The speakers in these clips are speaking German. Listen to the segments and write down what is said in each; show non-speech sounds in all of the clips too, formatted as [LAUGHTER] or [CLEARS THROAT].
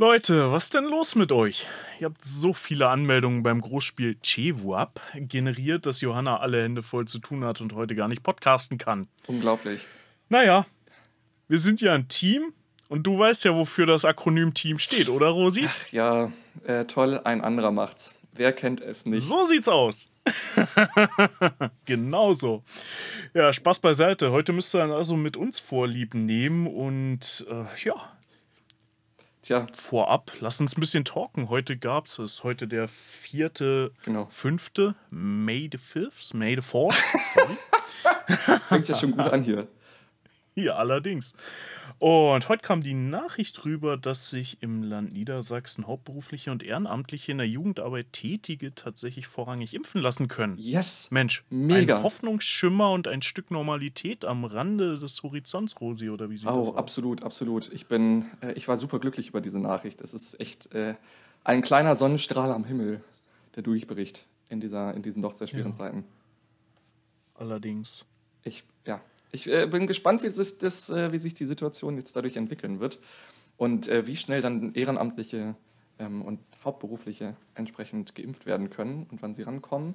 Leute, was denn los mit euch? Ihr habt so viele Anmeldungen beim Großspiel Chewuap generiert, dass Johanna alle Hände voll zu tun hat und heute gar nicht podcasten kann. Unglaublich. Naja, wir sind ja ein Team und du weißt ja, wofür das Akronym Team steht, oder Rosi? Ach ja, äh, toll, ein anderer macht's. Wer kennt es nicht? So sieht's aus. [LAUGHS] Genauso. Ja, Spaß beiseite. Heute müsst ihr dann also mit uns Vorlieb nehmen und äh, ja. Tja. Vorab, lass uns ein bisschen talken. Heute gab es, ist heute der vierte, Genau. fünfte, May the 5th, May the 4th, sorry. [LAUGHS] Fängt ja schon gut an hier. Ja, allerdings. Und heute kam die Nachricht rüber, dass sich im Land Niedersachsen hauptberufliche und ehrenamtliche in der Jugendarbeit Tätige tatsächlich vorrangig impfen lassen können. Yes! Mensch, Mega. ein Hoffnungsschimmer und ein Stück Normalität am Rande des Horizonts, Rosi, oder wie sieht das Oh, aus? absolut, absolut. Ich bin, äh, ich war super glücklich über diese Nachricht. Es ist echt äh, ein kleiner Sonnenstrahl am Himmel, der durchbricht in, dieser, in diesen doch sehr schweren Ja. Zeiten. Allerdings. Ich, ja, ich äh, bin gespannt, wie sich, das, äh, wie sich die Situation jetzt dadurch entwickeln wird und äh, wie schnell dann Ehrenamtliche ähm, und Hauptberufliche entsprechend geimpft werden können und wann sie rankommen.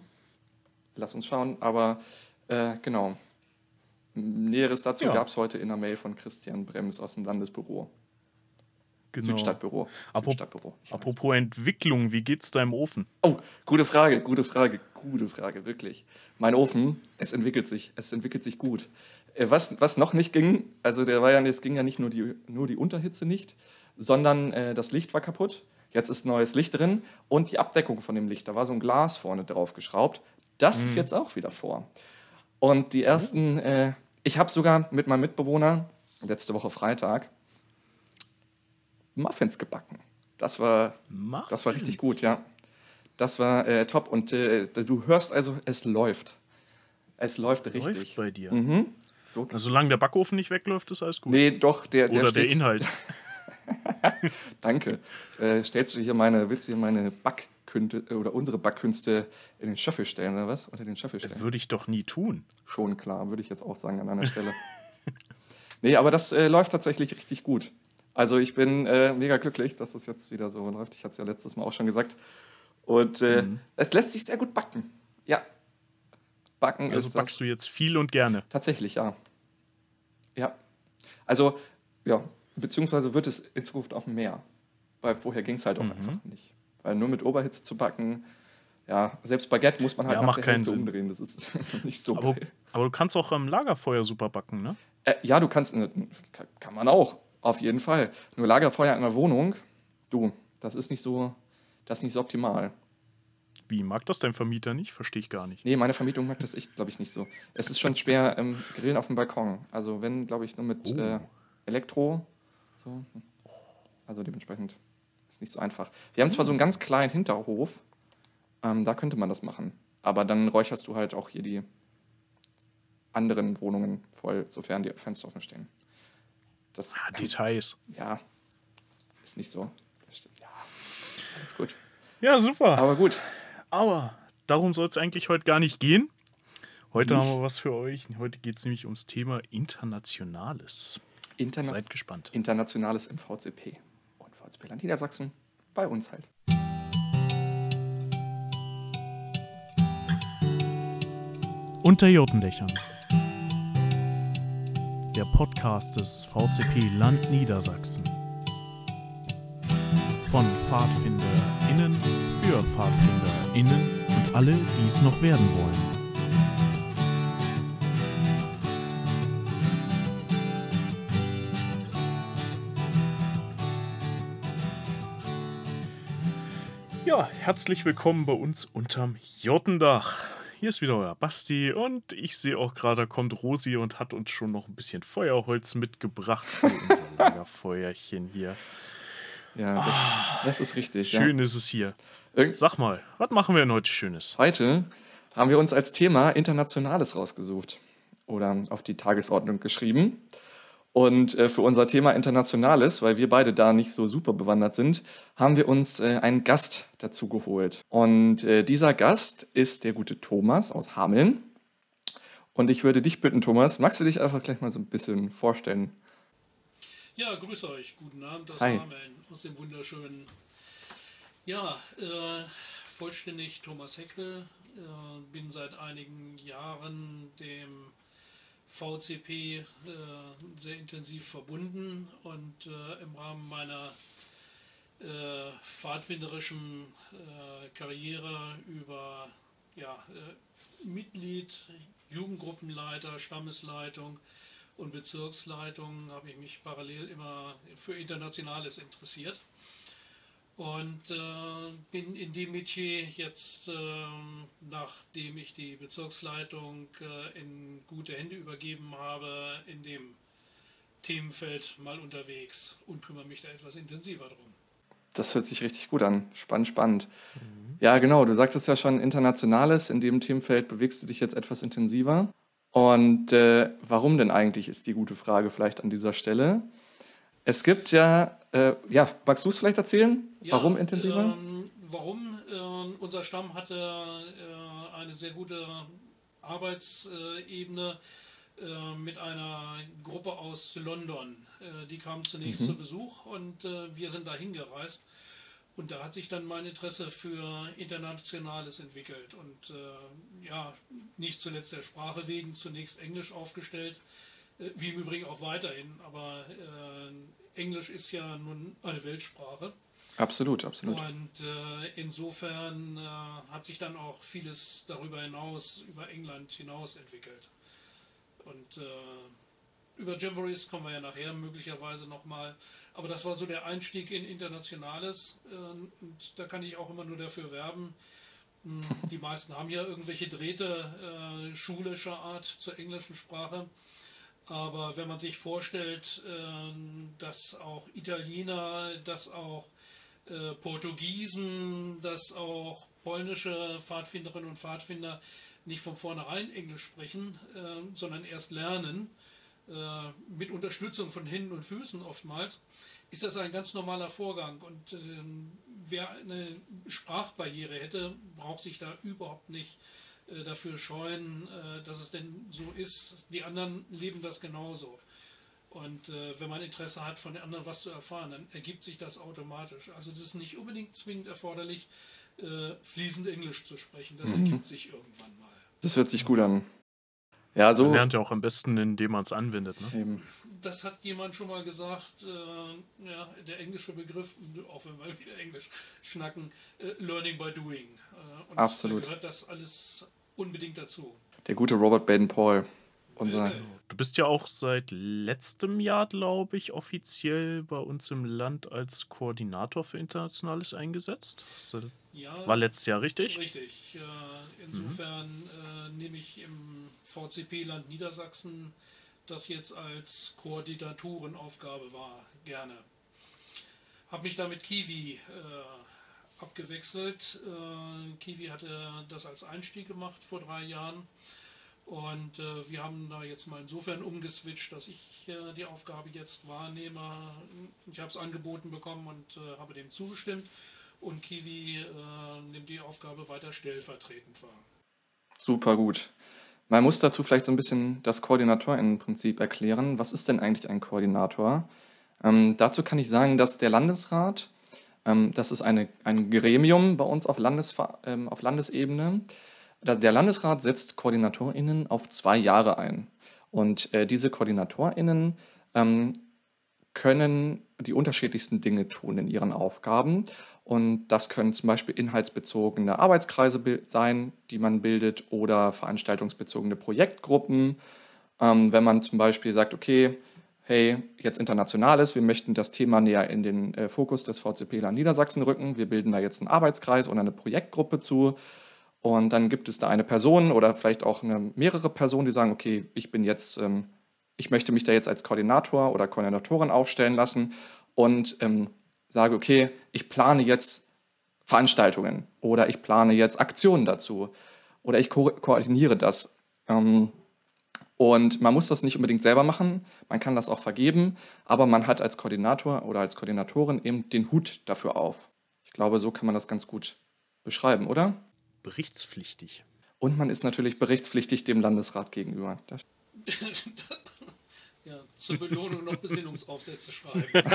Lass uns schauen, aber äh, genau. Näheres dazu Ja. gab es heute in einer Mail von Christian Brems aus dem Landesbüro. Genau. Südstadtbüro. Apro- Südstadtbüro. Apropos Entwicklung, wie geht's da im Ofen? Oh, gute Frage, gute Frage, gute Frage, wirklich. Mein Ofen, es entwickelt sich, es entwickelt sich gut. Äh, Was, was noch nicht ging, also der war ja, es ging ja nicht nur die, nur die Unterhitze nicht, sondern äh, das Licht war kaputt. Jetzt ist neues Licht drin und die Abdeckung von dem Licht, da war so ein Glas vorne drauf geschraubt. Das ist jetzt auch wieder vor. Und die ersten, äh, ich habe sogar mit meinem Mitbewohner letzte Woche Freitag Muffins gebacken. Das war das war richtig gut, ja. Das war äh, top. Und äh, du hörst also, es läuft. Es läuft richtig. Läuft bei dir. Mhm. So, Also, solange der Backofen nicht wegläuft, ist alles gut. nee, doch, der, der Oder der steht, Inhalt. [LAUGHS] Danke. Äh, stellst du hier meine, willst du hier meine Backkünste äh, oder unsere Backkünste in den Schöffel stellen oder was? Unter den Schöffel stellen? Würde ich doch nie tun. Schon klar, würde ich jetzt auch sagen an einer Stelle. [LAUGHS] nee, aber das äh, läuft tatsächlich richtig gut. Also ich bin äh, mega glücklich, dass es jetzt wieder so läuft. Ich hatte es ja letztes Mal auch schon gesagt. Und äh, Mhm. es lässt sich sehr gut backen. Ja. Backen Also ist backst das du jetzt viel und gerne. tatsächlich, ja. Ja. Also, ja, beziehungsweise wird es in Zukunft auch mehr. Weil vorher ging es halt auch Mhm. einfach nicht. Weil nur mit Oberhitze zu backen, ja, selbst Baguette muss man halt Ja, nach macht der keinen Hälfte Sinn. umdrehen. Das ist [LAUGHS] nicht so Aber, geil. aber du kannst auch am Lagerfeuer super backen, ne? Äh, ja, du kannst, kann- kann man auch, auf jeden Fall. Nur Lagerfeuer in der Wohnung, du, das ist nicht so, das ist nicht so optimal. Wie, mag das dein Vermieter nicht? Verstehe ich gar nicht. Nee, meine Vermietung mag das echt, glaube ich, nicht so. Es ist schon schwer, ähm, grillen auf dem Balkon. Also wenn, glaube ich, nur mit Oh. äh, Elektro. So. Also dementsprechend ist nicht so einfach. Wir haben zwar so einen ganz kleinen Hinterhof, ähm, da könnte man das machen. Aber dann räucherst du halt auch hier die anderen Wohnungen voll, sofern die Fenster offen stehen. Das, Ah, Details. ja, ist nicht so. Das stimmt. Ja, alles gut. Ja, super. Aber gut, Aber darum soll es eigentlich heute gar nicht gehen. Heute haben wir was für euch. Heute geht es nämlich ums Thema Internationales. Interna Seid gespannt. Internationales im VCP. Und VCP Land Niedersachsen bei uns halt. Unter Jotendächern. Der Podcast des VCP Land Niedersachsen. Von PfadfinderInnen für PfadfinderInnen und alle, die es noch werden wollen. Ja, herzlich willkommen bei uns unterm Jottendach. Hier ist wieder euer Basti und ich sehe auch gerade, da kommt Rosi und hat uns schon noch ein bisschen Feuerholz mitgebracht für unser [LAUGHS] Lagerfeuerchen hier. Ja, das, das ist richtig. Schön ist es hier. Irgend- Sag mal, was machen wir denn heute Schönes? Heute haben wir uns als Thema Internationales rausgesucht oder auf die Tagesordnung geschrieben. Und äh, für unser Thema Internationales, weil wir beide da nicht so super bewandert sind, haben wir uns äh, einen Gast dazu geholt. Und äh, dieser Gast ist der gute Thomas aus Hameln. Und ich würde dich bitten, Thomas, magst du dich einfach gleich mal so ein bisschen vorstellen? Ja, grüße euch. Guten Abend aus Hi. Hameln, aus dem wunderschönen. Ja, äh, vollständig Thomas Heckel. Äh, bin seit einigen Jahren dem VCP äh, sehr intensiv verbunden und äh, im Rahmen meiner äh, pfadfinderischen äh, Karriere über ja, Mitglied, Jugendgruppenleiter, Stammesleitung und Bezirksleitung habe ich mich parallel immer für Internationales interessiert und äh, bin in dem Metier jetzt, ähm, nachdem ich die Bezirksleitung äh, in gute Hände übergeben habe, in dem Themenfeld mal unterwegs und kümmere mich da etwas intensiver drum. Das hört sich richtig gut an. Spannend, spannend. Ja, genau. Du sagtest ja schon Internationales. In dem Themenfeld bewegst du dich jetzt etwas intensiver. Und äh, warum denn eigentlich, ist die gute Frage vielleicht an dieser Stelle. Es gibt ja, äh, ja, magst du es vielleicht erzählen? Ja, warum intensiver? Ähm, warum? Ähm, unser Stamm hatte äh, eine sehr gute Arbeitsebene äh, mit einer Gruppe aus London. Äh, die kam zunächst Mhm. zu Besuch und äh, wir sind dahin gereist. Und da hat sich dann mein Interesse für Internationales entwickelt. Und äh, ja, nicht zuletzt der Sprache wegen zunächst Englisch aufgestellt, äh, wie im Übrigen auch weiterhin. Aber äh, Englisch ist ja nun eine Weltsprache. absolut, absolut. Und äh, insofern äh, hat sich dann auch vieles darüber hinaus, über England hinaus entwickelt. Und äh, über Jamborees kommen wir ja nachher möglicherweise nochmal. Aber das war so der Einstieg in Internationales. Äh, und da kann ich auch immer nur dafür werben. Hm, [LAUGHS] Die meisten haben ja irgendwelche Drähte äh, schulischer Art zur englischen Sprache. Aber wenn man sich vorstellt, ähm, dass auch Italiener, dass auch äh, Portugiesen, dass auch polnische Pfadfinderinnen und Pfadfinder nicht von vornherein Englisch sprechen, äh, sondern erst lernen, äh, mit Unterstützung von Händen und Füßen oftmals, ist das ein ganz normaler Vorgang. Und ähm, wer eine Sprachbarriere hätte, braucht sich da überhaupt nicht äh, dafür scheuen, äh, dass es denn so ist. Die anderen leben das genauso. Und äh, wenn man Interesse hat, von den anderen was zu erfahren, dann ergibt sich das automatisch. Also das ist nicht unbedingt zwingend erforderlich, äh, fließend Englisch zu sprechen. Das ergibt sich irgendwann mal. Das hört sich gut an. Ja, so. Man lernt ja auch am besten, indem man es anwendet. Ne? Eben. Das hat jemand schon mal gesagt, äh, ja, der englische Begriff, auch wenn wir wieder Englisch schnacken, äh, Learning by Doing. Äh, und Absolut. da gehört das alles unbedingt dazu. Der gute Robert Baden-Paul. Du bist ja auch seit letztem Jahr, glaube ich, offiziell bei uns im Land als Koordinator für Internationales eingesetzt. Ja, War letztes Jahr richtig? Richtig. Insofern äh, nehme ich im VCP-Land Niedersachsen das jetzt als Koordinatorenaufgabe wahr, gerne. Habe mich da mit Kiwi äh, abgewechselt. Äh, Kiwi hatte das als Einstieg gemacht vor drei Jahren. Und äh, wir haben da jetzt mal insofern umgeswitcht, dass ich äh, die Aufgabe jetzt wahrnehme. Ich habe es angeboten bekommen und äh, habe dem zugestimmt. Und Kiwi äh, nimmt die Aufgabe weiter stellvertretend wahr. Super gut. Man muss dazu vielleicht so ein bisschen das Koordinatorinnenprinzip erklären. Was ist denn eigentlich ein Koordinator? Ähm, dazu kann ich sagen, dass der Landesrat, das ist eine, ein Gremium bei uns auf, Landesver ähm, auf Landesebene, der Landesrat setzt KoordinatorInnen auf zwei Jahre ein. Und äh, diese KoordinatorInnen ähm, können die unterschiedlichsten Dinge tun in ihren Aufgaben. Und das können zum Beispiel inhaltsbezogene Arbeitskreise sein, die man bildet, oder veranstaltungsbezogene Projektgruppen. Ähm, wenn man zum Beispiel sagt, okay, hey, jetzt internationales, wir möchten das Thema näher in den äh, Fokus des VCP Land Niedersachsen rücken, wir bilden da jetzt einen Arbeitskreis oder eine Projektgruppe zu. Und dann gibt es da eine Person oder vielleicht auch eine, mehrere Personen, die sagen, okay, ich bin jetzt, ähm, ich möchte mich da jetzt als Koordinator oder Koordinatorin aufstellen lassen und ähm, sage, okay, ich plane jetzt Veranstaltungen oder ich plane jetzt Aktionen dazu oder ich ko koordiniere das. Ähm, und man muss das nicht unbedingt selber machen, man kann das auch vergeben, aber man hat als Koordinator oder als Koordinatorin eben den Hut dafür auf. Ich glaube, so kann man das ganz gut beschreiben, oder? Berichtspflichtig. Und man ist natürlich berichtspflichtig dem Landesrat gegenüber. Das, Ja, zur Belohnung noch Besinnungsaufsätze schreiben. [LAUGHS]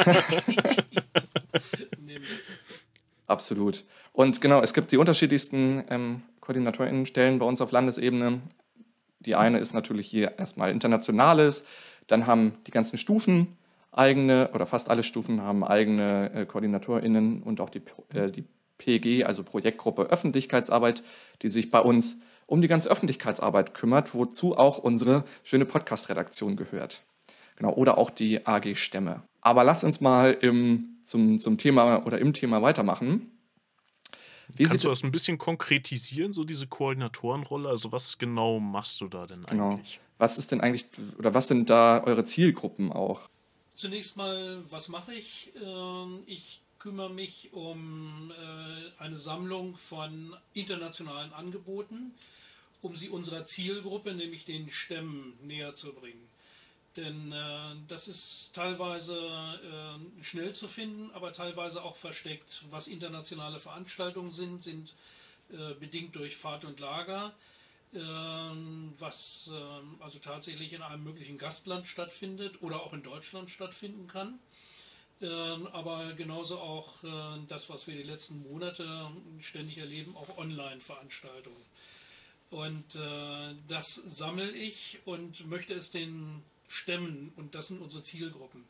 Absolut. Und genau, es gibt die unterschiedlichsten ähm, KoordinatorInnenstellen bei uns auf Landesebene. Die eine ist natürlich hier erstmal internationales, dann haben die ganzen Stufen eigene, oder fast alle Stufen haben eigene äh, KoordinatorInnen und auch die, äh, die PG, also Projektgruppe Öffentlichkeitsarbeit, die sich bei uns um die ganze Öffentlichkeitsarbeit kümmert, wozu auch unsere schöne Podcast-Redaktion gehört. Genau, oder auch die AG Stämme. Aber lass uns mal im, zum, zum Thema oder im Thema weitermachen. Wie Kannst du das ein bisschen konkretisieren, so diese Koordinatorenrolle? Also was genau machst du da denn genau. eigentlich? Was ist denn eigentlich, oder was sind da eure Zielgruppen auch? Zunächst mal, was mache ich? Ähm, ich kümmere mich um äh, eine Sammlung von internationalen Angeboten, um sie unserer Zielgruppe, nämlich den Stämmen, näher zu bringen. Denn äh, das ist teilweise äh, schnell zu finden, aber teilweise auch versteckt. Was internationale Veranstaltungen sind, sind äh, bedingt durch Fahrt und Lager, ähm, was ähm, also tatsächlich in einem möglichen Gastland stattfindet oder auch in Deutschland stattfinden kann. Ähm, aber genauso auch äh, das, was wir die letzten Monate ständig erleben, auch Online-Veranstaltungen. Und äh, das sammle ich und möchte es den Stämmen, und das sind unsere Zielgruppen,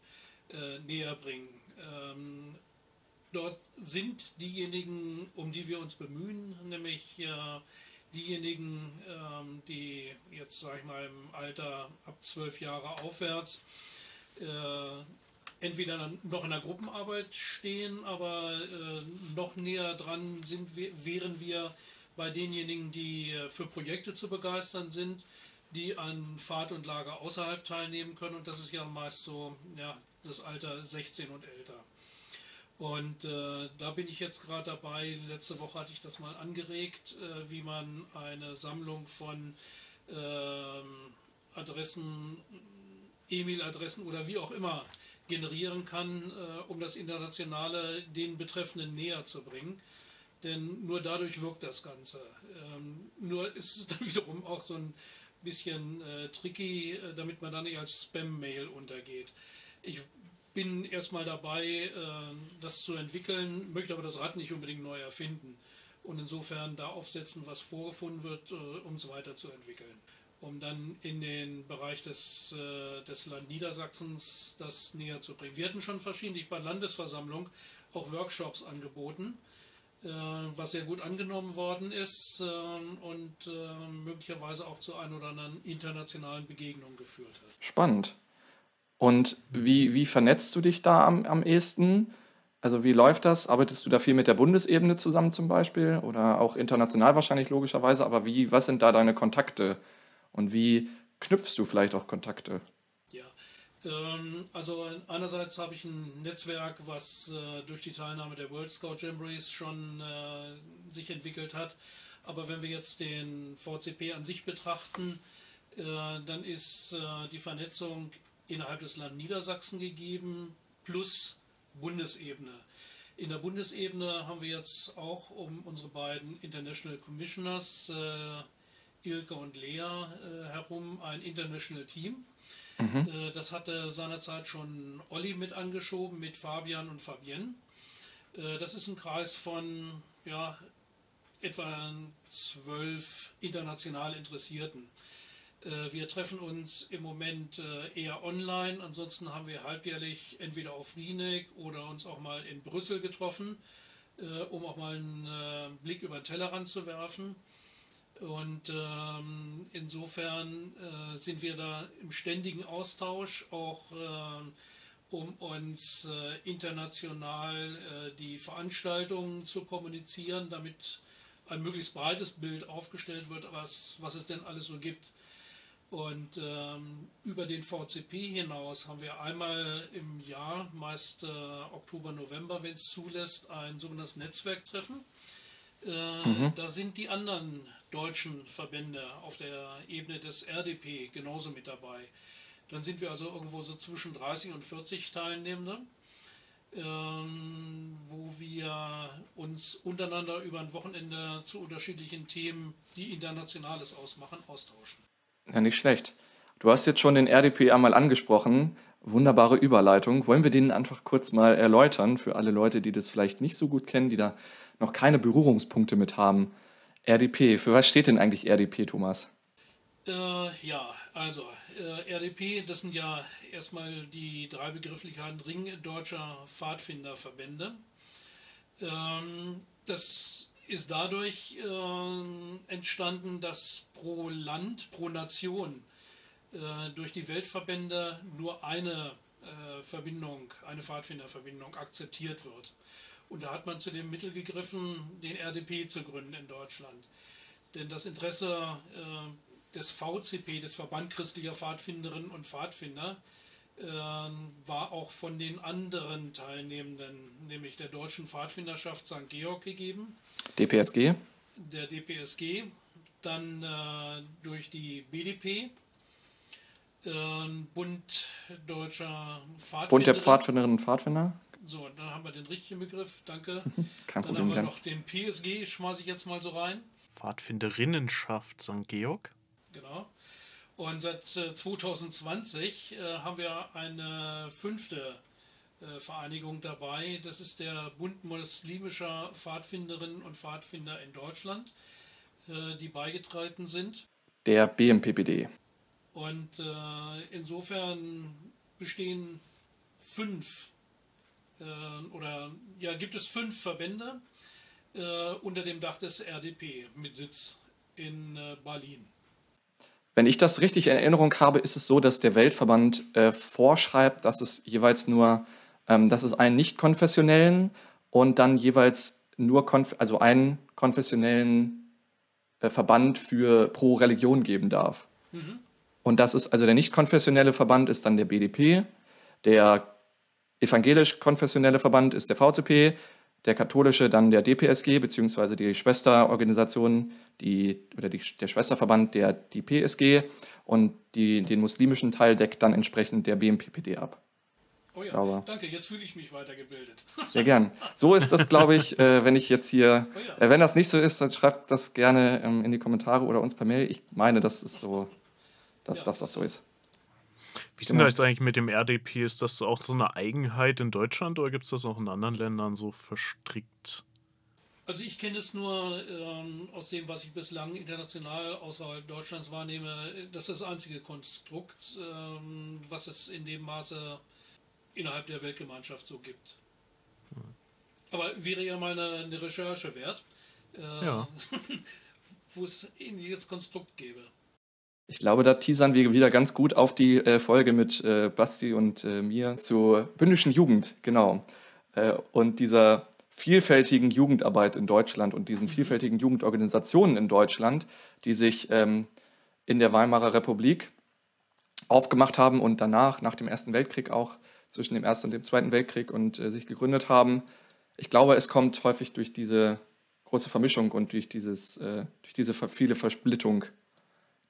äh, näher bringen. Ähm, dort sind diejenigen, um die wir uns bemühen, nämlich äh, diejenigen, ähm, die jetzt, sage ich mal, im Alter ab zwölf Jahre aufwärts äh, entweder noch in der Gruppenarbeit stehen, aber äh, noch näher dran sind, wären wir bei denjenigen, die äh, für Projekte zu begeistern sind, die an Fahrt und Lager außerhalb teilnehmen können. Und das ist ja meist so ja, das Alter 16 und älter. Und äh, da bin ich jetzt gerade dabei. Letzte Woche hatte ich das mal angeregt, äh, wie man eine Sammlung von äh, Adressen, E-Mail-Adressen oder wie auch immer generieren kann, äh, um das Internationale den Betreffenden näher zu bringen. Denn nur dadurch wirkt das Ganze. Ähm, nur ist es [LAUGHS] dann wiederum auch so ein bisschen äh, tricky, äh, damit man dann nicht als Spam-Mail untergeht. Ich bin erstmal dabei, äh, das zu entwickeln, möchte aber das Rad nicht unbedingt neu erfinden und insofern da aufsetzen, was vorgefunden wird, äh, um es weiterzuentwickeln. Um dann in den Bereich des, äh, des Land Niedersachsens das näher zu bringen. Wir hatten schon verschiedentlich bei Landesversammlung auch Workshops angeboten was sehr gut angenommen worden ist ähm, und äh, möglicherweise auch zu ein oder anderen internationalen Begegnungen geführt hat. Spannend. Und wie, wie vernetzt du dich da am, am ehesten? Also wie läuft das? Arbeitest du da viel mit der Bundesebene zusammen zum Beispiel oder auch international wahrscheinlich logischerweise? Aber wie, was sind da deine Kontakte und wie knüpfst du vielleicht auch Kontakte? Ähm, also einerseits habe ich ein Netzwerk, was äh, durch die Teilnahme der World Scout Jamborees schon äh, sich entwickelt hat. Aber wenn wir jetzt den VCP an sich betrachten, äh, dann ist die Vernetzung innerhalb des Land Niedersachsen gegeben plus Bundesebene. In der Bundesebene haben wir jetzt auch um unsere beiden International Commissioners, Ilke und Lea, herum ein International Team Mhm. Äh, das hatte seinerzeit schon Olli mit angeschoben, mit Fabian und Fabienne. Äh, das ist ein Kreis von ja, etwa zwölf international Interessierten. Äh, wir treffen uns im Moment eher online, ansonsten haben wir halbjährlich entweder auf Rieneck oder uns auch mal in Brüssel getroffen, um auch mal einen Blick über den Tellerrand zu werfen. Und ähm, insofern äh, sind wir da im ständigen Austausch, auch äh, um uns äh, international äh, die Veranstaltungen zu kommunizieren, damit ein möglichst breites Bild aufgestellt wird, was, was es denn alles so gibt. Und ähm, über den VCP hinaus haben wir einmal im Jahr, meist äh, Oktober, November, wenn es zulässt, ein sogenanntes Netzwerktreffen. Äh, mhm. Da sind die anderen deutschen Verbände auf der Ebene des RDP genauso mit dabei. Dann sind wir also irgendwo so zwischen 30 und 40 Teilnehmende, ähm, wo wir uns untereinander über ein Wochenende zu unterschiedlichen Themen, die Internationales ausmachen, austauschen. Ja, nicht schlecht. Du hast jetzt schon den RDP einmal angesprochen. Wunderbare Überleitung. Wollen wir den einfach kurz mal erläutern für alle Leute, die das vielleicht nicht so gut kennen, die da noch keine Berührungspunkte mit haben? RDP, für was steht denn eigentlich RDP, Thomas? Äh, ja, also äh, RDP, das sind ja erstmal die drei Begrifflichkeiten Ring deutscher Pfadfinderverbände. Ähm, das ist dadurch äh, entstanden, dass pro Land, pro Nation äh, durch die Weltverbände nur eine äh, Verbindung, eine Pfadfinderverbindung akzeptiert wird. Und da hat man zu dem Mittel gegriffen, den RDP zu gründen in Deutschland. Denn das Interesse äh, des VCP, des Verband christlicher Pfadfinderinnen und Pfadfinder, äh, war auch von den anderen Teilnehmenden, nämlich der Deutschen Pfadfinderschaft St. Georg gegeben. DPSG? Der DPSG, dann äh, durch die BDP, äh, Bund Deutscher Pfadfinder. Bund der Pfadfinderinnen und Pfadfinder? So, dann haben wir den richtigen Begriff, danke. [LAUGHS] Kein dann Problem. haben wir noch den PSG, schmeiße ich jetzt mal so rein. Pfadfinderinnenschaft St. Georg. Genau. Und seit äh, 2020 äh, haben wir eine fünfte äh, Vereinigung dabei. Das ist der Bund muslimischer Pfadfinderinnen und Pfadfinder in Deutschland, äh, die beigetreten sind. Der BMPPD. Und äh, insofern bestehen fünf äh, oder ja, gibt es fünf Verbände äh, unter dem Dach des RDP mit Sitz in äh, Berlin. Wenn ich das richtig in Erinnerung habe, ist es so, dass der Weltverband äh, vorschreibt, dass es jeweils nur, ähm, dass es einen nicht konfessionellen und dann jeweils nur, konf also einen konfessionellen äh, Verband für pro Religion geben darf. Und das ist, also der nicht konfessionelle Verband ist dann der BDP, der evangelisch-konfessionelle Verband ist der VCP, der katholische dann der DPSG, beziehungsweise die Schwesterorganisation, die, oder die, der Schwesterverband der die PSG und die, den muslimischen Teil deckt dann entsprechend der BMPPD ab. Oh ja, Aber- danke, jetzt fühle ich mich weitergebildet. [LAUGHS] Sehr gern. So ist das, glaube ich, äh, wenn ich jetzt hier, Oh ja. äh, wenn das nicht so ist, dann schreibt das gerne ähm, in die Kommentare oder uns per Mail. Ich meine, das ist so, dass, Ja. dass das so ist. Wie ist denn Genau. das eigentlich mit dem RDP? Ist das auch so eine Eigenheit in Deutschland oder gibt es das auch in anderen Ländern so verstrickt? Also ich kenne es nur ähm, aus dem, was ich bislang international außerhalb Deutschlands wahrnehme, das ist das einzige Konstrukt, ähm, was es in dem Maße innerhalb der Weltgemeinschaft so gibt. Aber wäre ja mal eine, eine Recherche wert, äh, Ja. [LAUGHS] wo es ähnliches Konstrukt gäbe. Ich glaube, da teasern wir wieder ganz gut auf die äh, Folge mit äh, Basti und äh, mir zur bündischen Jugend, genau. Äh, und dieser vielfältigen Jugendarbeit in Deutschland und diesen vielfältigen Jugendorganisationen in Deutschland, die sich ähm, in der Weimarer Republik aufgemacht haben und danach, nach dem Ersten Weltkrieg auch, zwischen dem Ersten und dem Zweiten Weltkrieg und äh, sich gegründet haben. Ich glaube, es kommt häufig durch diese große Vermischung und durch, dieses, äh, durch diese viele Versplittung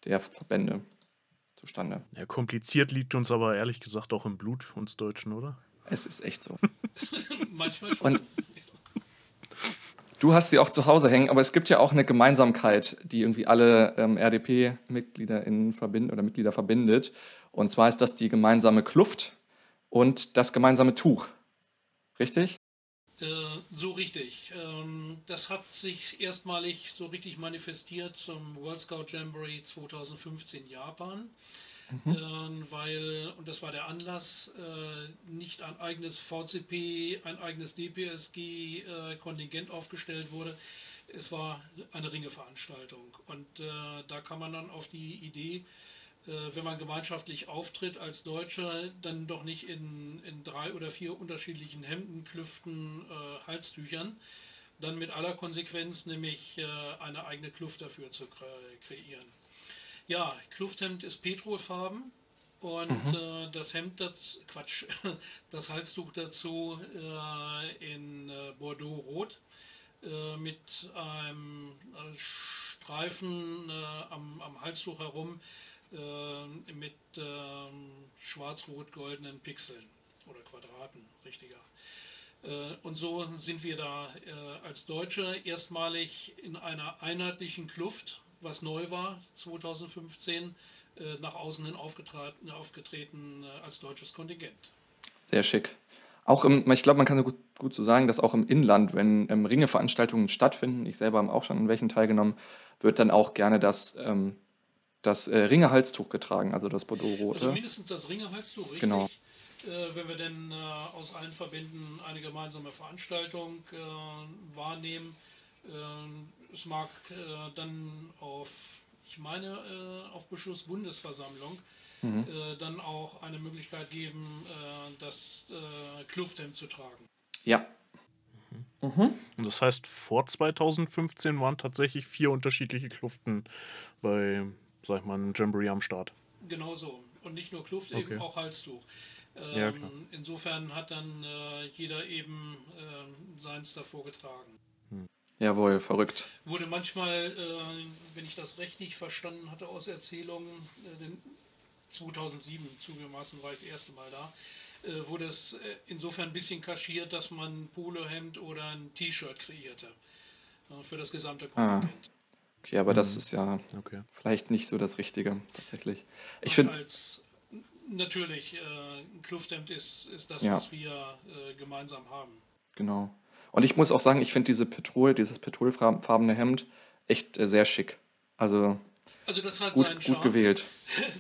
der Verbände zustande. Ja, kompliziert liegt uns aber ehrlich gesagt auch im Blut, uns Deutschen, oder? Es ist echt so. [LAUGHS] Manchmal schon. Und du hast sie auch zu Hause hängen, aber es gibt ja auch eine Gemeinsamkeit, die irgendwie alle ähm, RDP-Mitglieder in verbind oder Mitglieder verbindet. Und zwar ist das die gemeinsame Kluft und das gemeinsame Tuch. Richtig? Äh, so richtig. Ähm, das hat sich erstmalig so richtig manifestiert zum World Scout Jamboree 2015 Japan, ähm, weil, und das war der Anlass, äh, nicht ein eigenes VCP, ein eigenes DPSG-Kontingent aufgestellt wurde. Es war eine Ringeveranstaltung. Und äh, da kam man dann auf die Idee, äh, wenn man gemeinschaftlich auftritt als Deutscher, dann doch nicht in, in drei oder vier unterschiedlichen Hemden, Klüften, äh, Halstüchern, dann mit aller Konsequenz nämlich äh, eine eigene Kluft dafür zu kre kreieren. Ja, Klufthemd ist Petrolfarben und äh, das Hemd dazu, Quatsch, [LAUGHS] das Halstuch dazu äh, in äh, Bordeaux-Rot äh, mit einem äh, Streifen äh, am, am Halstuch herum äh, mit ähm, schwarz-rot-goldenen Pixeln oder Quadraten, richtiger. Äh, Und so sind wir da äh, als Deutsche erstmalig in einer einheitlichen Kluft, was neu war 2015, äh, nach außen hin aufgetreten, aufgetreten als deutsches Kontingent. Sehr schick. Auch im, ich glaube, man kann gut, gut so sagen, dass auch im Inland, wenn ähm, Ringeveranstaltungen stattfinden, ich selber habe auch schon in welchen teilgenommen, wird dann auch gerne das, ähm, das äh, Ringehalstuch getragen, also das Bordeaux-Rote. Also mindestens das Ringehalstuch, richtig. Genau. Äh, wenn wir denn äh, aus allen Verbänden eine gemeinsame Veranstaltung äh, wahrnehmen. Äh, es mag äh, dann auf, ich meine, äh, auf Beschluss Bundesversammlung Mhm. dann auch eine Möglichkeit geben, das Klufthemd zu tragen. Ja. Und das heißt, vor 2015 waren tatsächlich vier unterschiedliche Kluften bei, sag ich mal, einem Jamboree am Start. Genau so. Und nicht nur Kluft, Okay. eben auch Halstuch. Ähm, Ja, insofern hat dann äh, jeder eben äh, seins davor getragen. Jawohl, verrückt. Wurde manchmal, äh, wenn ich das richtig verstanden hatte aus Erzählungen, äh, denn 2007 zugegebenermaßen war ich das erste Mal da, äh, wurde es äh, insofern ein bisschen kaschiert, dass man ein Polohemd oder ein T-Shirt kreierte äh, für das gesamte Ah. Okay, aber das ist ja Okay. vielleicht nicht so das Richtige, tatsächlich. Ich finde, als natürlich äh, ein Klufthemd ist, ist das, Ja. was wir äh, gemeinsam haben. genau. Und ich muss auch sagen, ich finde diese Petrol, dieses petrolfarbene Hemd echt äh, sehr schick. Also Also das hat gut, seinen gut Charme. gewählt.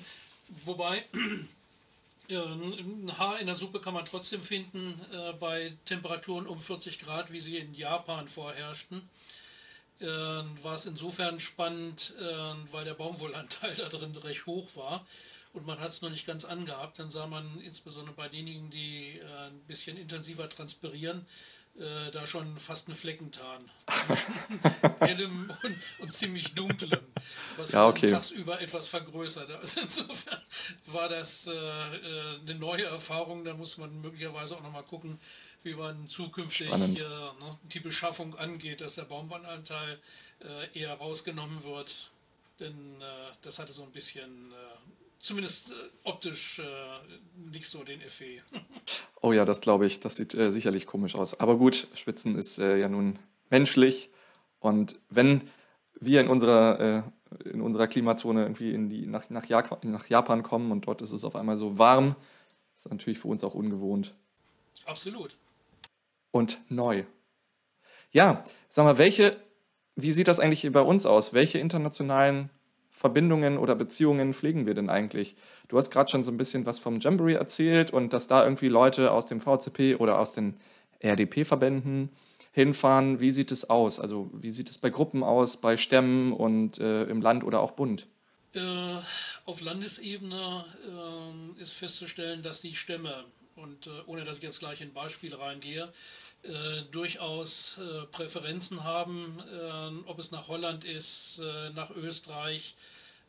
[LAUGHS] Wobei, [CLEARS THROAT] äh, ein Haar in der Suppe kann man trotzdem finden äh, bei Temperaturen um 40 Grad, wie sie in Japan vorherrschten. Äh, war es insofern spannend, äh, weil der Baumwollanteil [LAUGHS] da drin recht hoch war und man hat es noch nicht ganz angehabt. Dann sah man insbesondere bei denjenigen, die äh, ein bisschen intensiver transpirieren, äh, da schon fast einen Fleckentarn [LAUGHS] zwischen hellem und, und ziemlich dunklem, was Ja, okay. tagsüber etwas vergrößert. Also insofern war das äh, äh, eine neue Erfahrung. Da muss man möglicherweise auch nochmal gucken, wie man zukünftig äh, ne, die Beschaffung angeht, dass der Baumwollanteil äh, eher rausgenommen wird. Denn äh, das hatte so ein bisschen, äh, zumindest äh, optisch, äh, nicht so den Effet. [LAUGHS] Oh ja, das glaube ich. Das sieht sicherlich komisch aus. Aber gut, Schwitzen ist ja nun menschlich. Und wenn wir in unserer, in unserer Klimazone irgendwie in die, nach, nach, Jak nach Japan kommen und dort ist es auf einmal so warm, ist natürlich für uns auch ungewohnt Absolut. Und neu. Ja, sag mal, welche, wie sieht das eigentlich bei uns aus? Welche internationalen Verbindungen oder Beziehungen pflegen wir denn eigentlich? Du hast gerade schon so ein bisschen was vom Jamboree erzählt und dass da irgendwie Leute aus dem VCP oder aus den RDP-Verbänden hinfahren. Wie sieht es aus? Also wie sieht es bei Gruppen aus, bei Stämmen und äh, im Land oder auch Bund? Äh, auf Landesebene ähm, ist festzustellen, dass die Stämme, und äh, ohne dass ich jetzt gleich in Beispiel reingehe, äh, durchaus äh, Präferenzen haben, äh, ob es nach Holland ist, äh, nach Österreich,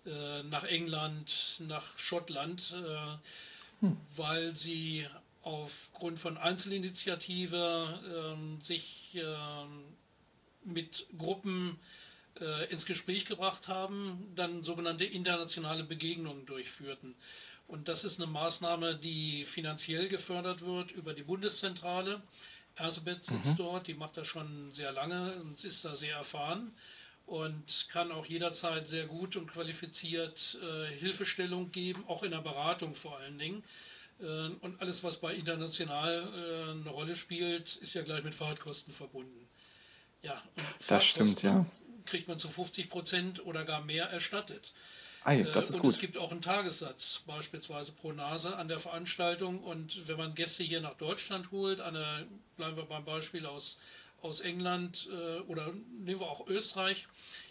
äh, nach England, nach Schottland, äh, weil sie aufgrund von Einzelinitiative ähm, sich ähm, mit Gruppen ins Gespräch gebracht haben, dann sogenannte internationale Begegnungen durchführten. Und das ist eine Maßnahme, die finanziell gefördert wird über die Bundeszentrale. Ersebet sitzt dort, die macht das schon sehr lange und ist da sehr erfahren und kann auch jederzeit sehr gut und qualifiziert äh, Hilfestellung geben, auch in der Beratung vor allen Dingen. Äh, und alles, was bei international äh, eine Rolle spielt, ist ja gleich mit Fahrtkosten verbunden. Ja, und Das stimmt, ja. kriegt man zu 50 Prozent oder gar mehr erstattet. Ei, Äh, das ist und gut. es gibt auch einen Tagessatz, beispielsweise pro Nase an der Veranstaltung. Und wenn man Gäste hier nach Deutschland holt, eine, bleiben wir beim Beispiel aus, aus England äh, oder nehmen wir auch Österreich,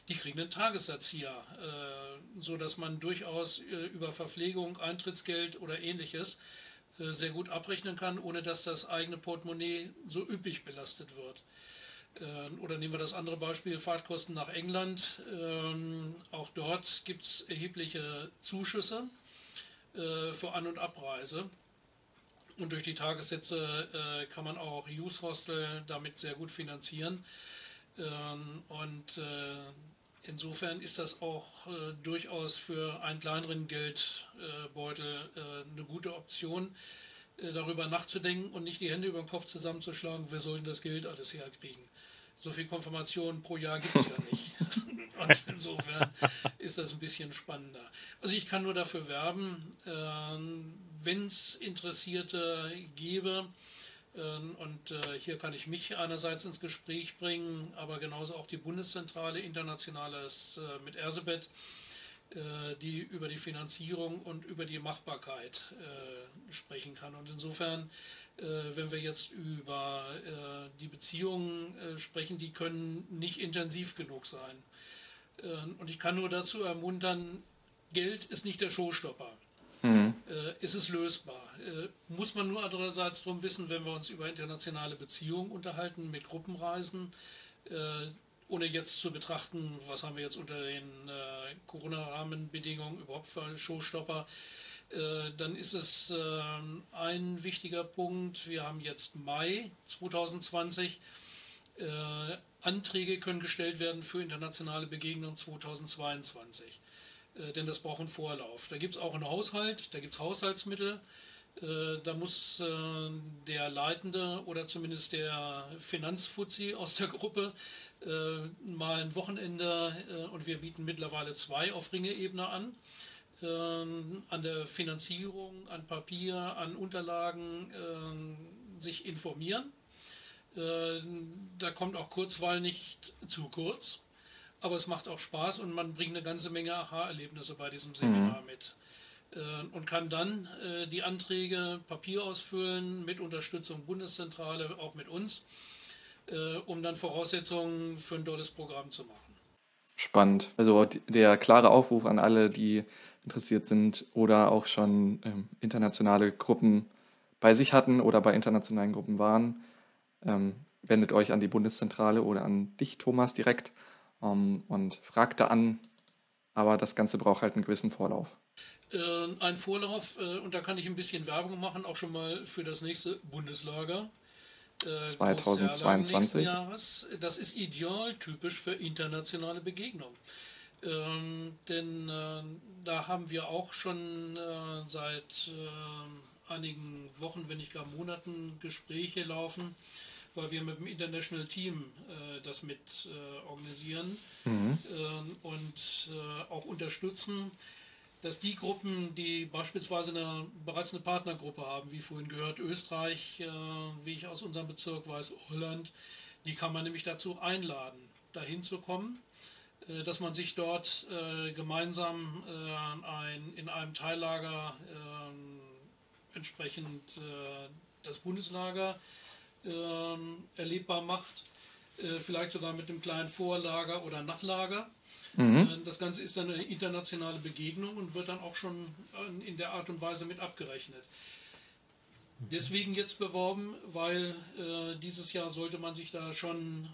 die kriegen einen Tagessatz hier, äh, so man durchaus äh, über Verpflegung, Eintrittsgeld oder ähnliches äh, sehr gut abrechnen kann, ohne dass das eigene Portemonnaie so üppig belastet wird. Ähm, Oder nehmen wir das andere Beispiel, Fahrtkosten nach England. Ähm, Auch dort gibt es erhebliche Zuschüsse äh, für An- und Abreise. Und durch die Tagessätze äh, kann man auch Youth Hostel damit sehr gut finanzieren. Ähm, Und äh, insofern ist das auch äh, durchaus für einen kleineren Geldbeutel äh, eine gute Option, äh, darüber nachzudenken und nicht die Hände über den Kopf zusammenzuschlagen, wer soll denn das Geld alles herkriegen. So viel Konfirmation pro Jahr gibt es ja nicht. [LAUGHS] Und insofern ist das ein bisschen spannender. Also ich kann nur dafür werben, äh, wenn es Interessierte gäbe, äh, und äh, hier kann ich mich einerseits ins Gespräch bringen, aber genauso auch die Bundeszentrale Internationales äh, mit Ersebet, äh, die über die Finanzierung und über die Machbarkeit sprechen kann. Und insofern wenn wir jetzt über die Beziehungen sprechen, die können nicht intensiv genug sein. und ich kann nur dazu ermuntern, Geld ist nicht der Showstopper. Mhm. ist es lösbar? muss man nur andererseits darum wissen, wenn wir uns über internationale Beziehungen unterhalten, mit Gruppenreisen, ohne jetzt zu betrachten, was haben wir jetzt unter den Corona-Rahmenbedingungen überhaupt für Showstopper, äh, dann ist es ähm, ein wichtiger Punkt. Wir haben jetzt Mai 2020. Äh, Anträge können gestellt werden für internationale Begegnungen 2022. Äh, denn das braucht einen Vorlauf. Da gibt es auch einen Haushalt, da gibt es Haushaltsmittel. Da muss der Leitende oder zumindest der Finanzfuzzi aus der Gruppe mal ein Wochenende, und wir bieten mittlerweile zwei auf Ringe-Ebene an, an der Finanzierung, an Papier, an Unterlagen äh, sich informieren. Äh, da kommt auch Kurzwahl nicht zu kurz, aber es macht auch Spaß und man bringt eine ganze Menge Aha-Erlebnisse bei diesem Seminar mhm. mit äh, und kann dann äh, die Anträge Papier ausfüllen mit Unterstützung Bundeszentrale, auch mit uns, äh, um dann Voraussetzungen für ein tolles Programm zu machen. Spannend. Also der klare Aufruf an alle, die interessiert sind oder auch schon ähm, internationale Gruppen bei sich hatten oder bei internationalen Gruppen waren, ähm, wendet euch an die Bundeszentrale oder an dich, Thomas, direkt ähm, und fragt da an. Aber das Ganze braucht halt einen gewissen Vorlauf. Äh, ein Vorlauf, äh, und da kann ich ein bisschen Werbung machen, auch schon mal für das nächste Bundeslager. Äh, 2022. Jahres. Das ist idealtypisch für internationale Begegnungen. Ähm, denn äh, da haben wir auch schon äh, seit äh, einigen Wochen, wenn nicht gar Monaten, Gespräche laufen, weil wir mit dem International Team äh, das mit äh, organisieren mhm. Ähm, und äh, auch unterstützen, dass die Gruppen, die beispielsweise eine, bereits eine Partnergruppe haben, wie vorhin gehört, Österreich, wie ich aus unserem Bezirk weiß, Holland, die kann man nämlich dazu einladen, dahin zu kommen äh, dass man sich dort äh, gemeinsam äh, ein, in einem Teillager äh, entsprechend äh, das Bundeslager ähm, erlebbar macht, äh, vielleicht sogar mit einem kleinen Vorlager oder Nachlager. Mhm. Das Ganze ist dann eine internationale Begegnung und wird dann auch schon in der Art und Weise mit abgerechnet. Deswegen jetzt beworben, weil dieses Jahr sollte man sich da schon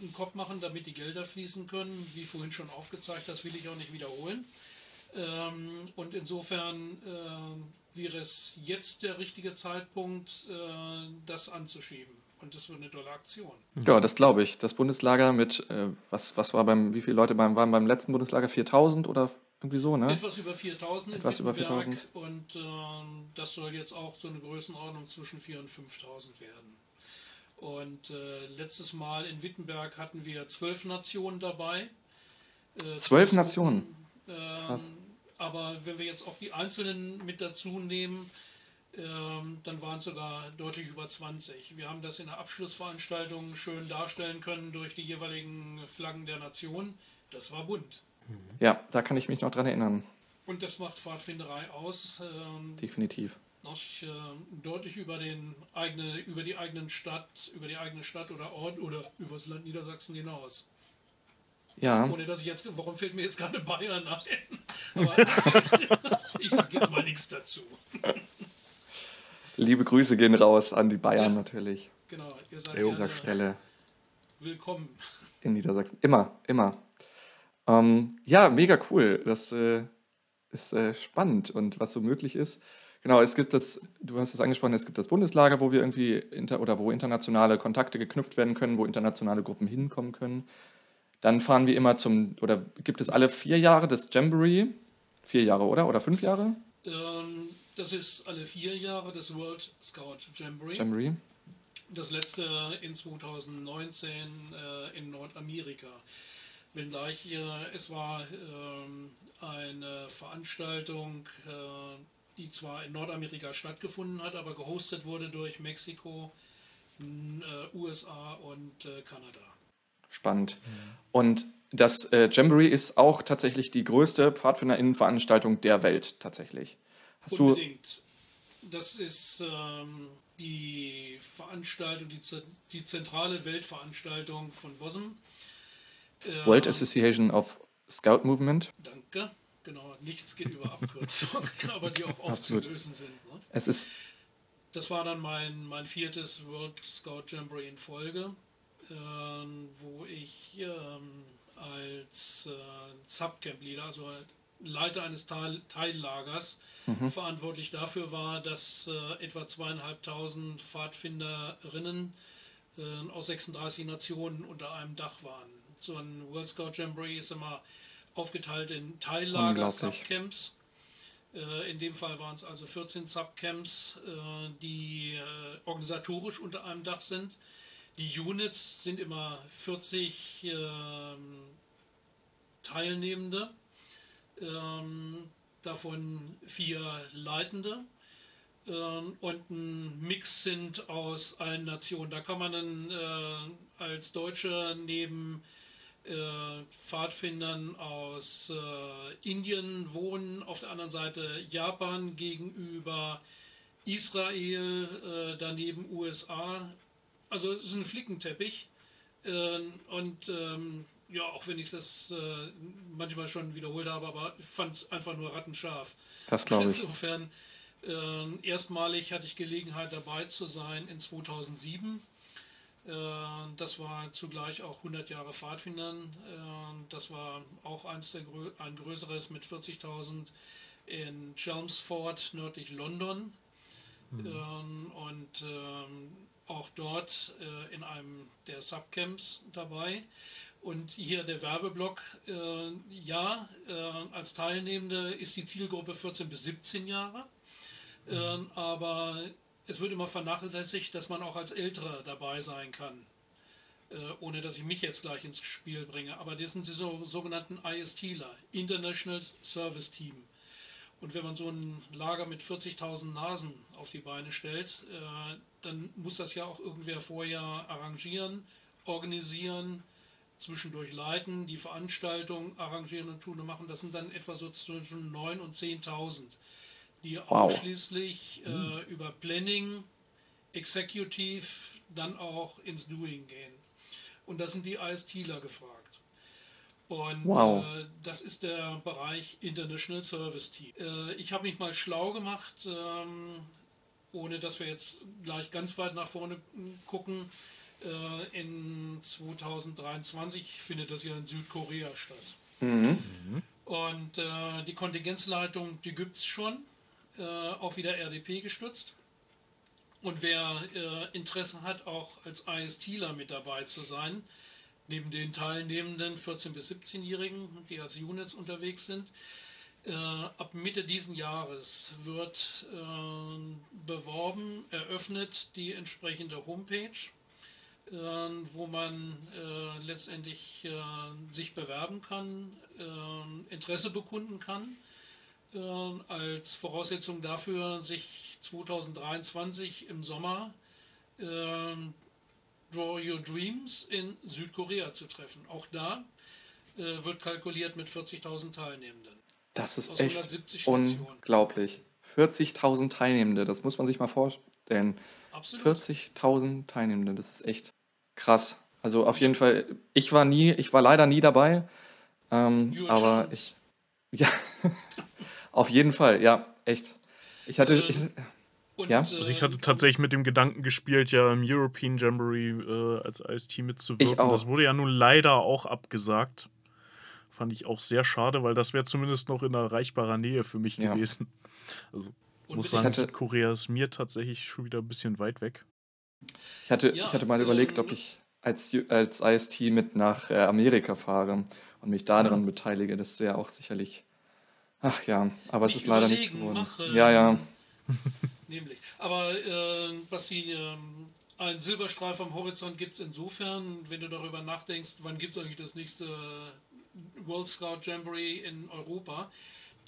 einen Kopf machen, damit die Gelder fließen können. Wie vorhin schon aufgezeigt, das will ich auch nicht wiederholen. Ähm, und insofern äh, wäre es jetzt der richtige Zeitpunkt, äh, das anzuschieben. Und das wird eine tolle Aktion. Ja, das glaube ich. Das Bundeslager mit, äh, was, was war beim, wie viele Leute beim, waren beim letzten Bundeslager? 4000 oder irgendwie so, ne? Etwas über 4000 Etwas über 4000. Und ähm, das soll jetzt auch so eine Größenordnung zwischen 4.000 und 5.000 werden. Und äh, letztes Mal in Wittenberg hatten wir zwölf Nationen dabei. Äh, zwölf Nationen? Ähm, Krass. Aber wenn wir jetzt auch die einzelnen mit dazu nehmen, ähm, dann waren es sogar deutlich über 20. Wir haben das in der Abschlussveranstaltung schön darstellen können durch die jeweiligen Flaggen der Nation. Das war bunt. Ja, da kann ich mich noch dran erinnern. Und das macht Pfadfinderei aus. Ähm, Definitiv noch äh, deutlich über, den eigene, über die eigenen Stadt, über die eigene Stadt oder Ort oder über das Land Niedersachsen hinaus. Ja. Ohne dass ich jetzt, warum fällt mir jetzt gerade Bayern ein? Aber [LAUGHS] ich sage jetzt mal nichts dazu. Liebe Grüße gehen raus an die Bayern ja, natürlich. Genau, ihr seid an Stelle. Willkommen. In Niedersachsen. Immer, immer. Ähm, ja, mega cool. Das äh, ist äh, spannend und was so möglich ist. Genau, es gibt das, du hast es angesprochen, es gibt das Bundeslager, wo wir irgendwie inter, oder wo internationale Kontakte geknüpft werden können, wo internationale Gruppen hinkommen können. Dann fahren wir immer zum, oder gibt es alle vier Jahre das Jamboree? Vier Jahre, oder? Oder fünf Jahre? Ähm, das ist alle vier Jahre das World Scout Jamboree. Jamboree. Das letzte in 2019 äh, in Nordamerika. Wenngleich es war äh, eine Veranstaltung, äh, die zwar in Nordamerika stattgefunden hat, aber gehostet wurde durch Mexiko, äh, USA und Kanada. Spannend. Und das äh, Jamboree ist auch tatsächlich die größte Pfadfinderinnenveranstaltung der Welt tatsächlich. Hast Unbedingt. Das ist ähm, die Veranstaltung, die, die zentrale Weltveranstaltung von WOSM. Äh, World Association of Scout Movement. Danke. Genau, nichts geht über Abkürzungen, [LAUGHS] aber die auch oft zu lösen sind. Ne? Es ist das war dann mein, mein viertes World Scout Jamboree in Folge, wo ich ähm, als äh, Subcamp-Leader, also Leiter eines Teil Teillagers, mhm. verantwortlich dafür war, dass äh, etwa zweieinhalbtausend Pfadfinderinnen äh, aus 36 Nationen unter einem Dach waren. So ein World Scout Jamboree ist immer aufgeteilt in Teillager, Subcamps. Äh, in dem Fall waren es also 14 Subcamps, äh, die äh, organisatorisch unter einem Dach sind. Die Units sind immer 40 ähm, Teilnehmende, ähm, davon vier Leitende ähm, und ein Mix sind aus allen Nationen. Da kann man dann als Deutsche neben äh, Pfadfindern aus äh, Indien wohnen, auf der anderen Seite Japan gegenüber Israel, äh, daneben USA. Also es ist ein Flickenteppich. Äh, und ähm, ja, auch wenn ich das äh, manchmal schon wiederholt habe, aber ich fand es einfach nur rattenscharf. Das glaube ich. Insofern, äh, erstmalig hatte ich Gelegenheit dabei zu sein in 2007 äh, das war zugleich auch 100 Jahre Pfadfindern. Äh, das war auch eins der, ein größeres mit 40.000 in Chelmsford, nördlich London. Mhm. Ähm, und ähm, auch dort äh, in einem der Subcamps dabei. Und hier der Werbeblock. Ja, als Teilnehmende ist die Zielgruppe 14 bis 17 Jahre. Mhm. Aber es wird immer vernachlässigt, dass man auch als Älterer dabei sein kann. Äh, ohne dass ich mich jetzt gleich ins Spiel bringe. Aber das sind die so, sogenannten ISTler, International Service Team. Und wenn man so ein Lager mit 40.000 Nasen auf die Beine stellt, äh, dann muss das ja auch irgendwer vorher arrangieren, organisieren, zwischendurch leiten, die Veranstaltung arrangieren und tun und machen. Das sind dann etwa so zwischen 9.000 und 10.000 die wow. ausschließlich mhm. äh, über Planning, Executive, dann auch ins Doing gehen. Und das sind die ISTler gefragt. Und wow. äh, das ist der Bereich International Service Team. Äh, ich habe mich mal schlau gemacht, ähm, ohne dass wir jetzt gleich ganz weit nach vorne gucken. Äh, in 2023 findet das ja in Südkorea statt. Mhm. Und äh, die Kontingenzleitung, die gibt es schon äh, auch wieder RDP gestützt. Und wer äh, Interesse hat, auch als ISTler mit dabei zu sein, neben den teilnehmenden 14- bis 17-Jährigen, die als Units unterwegs sind, äh, ab Mitte diesen Jahres wird äh, beworben, eröffnet die entsprechende Homepage, äh, wo man äh, letztendlich äh, sich bewerben kann, Interesse bekunden kann äh, als Voraussetzung dafür, sich 2023 im Sommer äh, Draw Your Dreams in Südkorea zu treffen. Auch da äh, wird kalkuliert mit 40.000 Teilnehmenden. Das ist echt unglaublich. 40.000 Teilnehmende, das muss man sich mal vorstellen. 40.000 Teilnehmende, das ist echt krass. Also auf jeden Fall, ich war nie, ich war leider nie dabei. Ähm, aber chance. ich, [LAUGHS] ja, Auf jeden Fall, ja, echt. Ich hatte. Ähm, ich, ja? Also ich hatte tatsächlich mit dem Gedanken gespielt, ja im European Jamboree äh, als IST mitzuwirken. Ich auch. Das wurde ja nun leider auch abgesagt. Fand ich auch sehr schade, weil das wäre zumindest noch in erreichbarer Nähe für mich ja. gewesen. Also und muss sagen, Südkorea ist mir tatsächlich schon wieder ein bisschen weit weg. Ich hatte, ja, ich hatte mal ähm, überlegt, ob ich als, als IST mit nach äh, Amerika fahre und mich daran ja. beteilige. Das wäre auch sicherlich Ach ja, aber es ist leider nicht geworden. Mache, ja, ja. [LAUGHS] Nämlich. Aber äh, Basti, äh, ein Silberstreif am Horizont gibt es insofern, wenn du darüber nachdenkst, wann gibt es eigentlich das nächste World Scout Jamboree in Europa.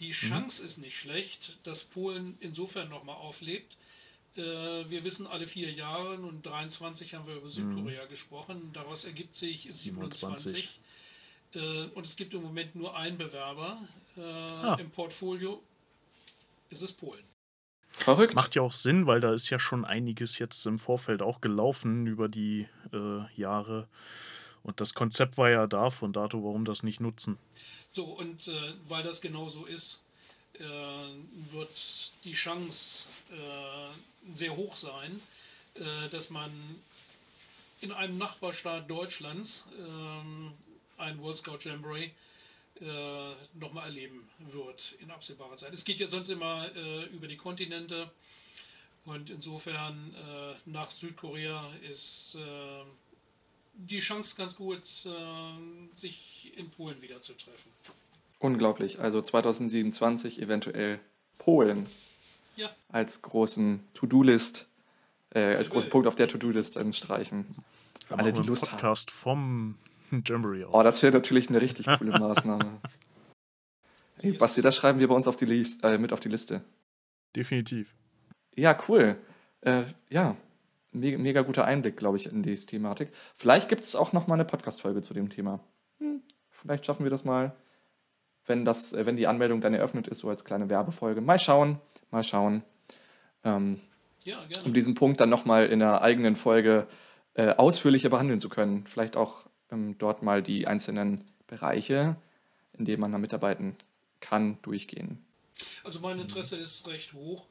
Die Chance mhm. ist nicht schlecht, dass Polen insofern nochmal auflebt. Äh, wir wissen alle vier Jahre und 23 haben wir über Südkorea mhm. gesprochen. Daraus ergibt sich 27. 27. Äh, und es gibt im Moment nur einen Bewerber äh, ah. im Portfolio. Es ist Polen. Verrückt. Macht ja auch Sinn, weil da ist ja schon einiges jetzt im Vorfeld auch gelaufen über die äh, Jahre. Und das Konzept war ja da, von dato, warum das nicht nutzen. So, und äh, weil das genau so ist, äh, wird die Chance äh, sehr hoch sein, äh, dass man in einem Nachbarstaat Deutschlands ähm, ein World Scout Jamboree äh, nochmal erleben wird in absehbarer Zeit. Es geht ja sonst immer äh, über die Kontinente und insofern nach Südkorea ist die Chance ganz gut, äh, sich in Polen wieder zu treffen. Unglaublich. Also 2027 eventuell Polen ja. als großen To-Do-List, äh, als großen Punkt auf der To-Do-List streichen. Für alle, die Lust Podcast haben. vom [LAUGHS] Jamboree. Oh, das wäre natürlich eine richtig coole [LAUGHS] Maßnahme. Hey, Basti, das schreiben wir bei uns auf die Liste, äh, mit auf die Liste. Definitiv. Ja, cool. Äh, ja, mega, mega guter Einblick, glaube ich, in die Thematik. Vielleicht gibt es auch noch mal eine Podcast-Folge zu dem Thema. Hm, vielleicht schaffen wir das mal, wenn, das, äh, wenn die Anmeldung dann eröffnet ist, so als kleine Werbefolge. Mal schauen, mal schauen. Ähm, ja, gerne. Um diesen Punkt dann noch mal in einer eigenen Folge äh, ausführlicher behandeln zu können. Vielleicht auch ähm, dort mal die einzelnen Bereiche, in denen man da mitarbeiten kann, durchgehen. Also mein Interesse ist recht hoch,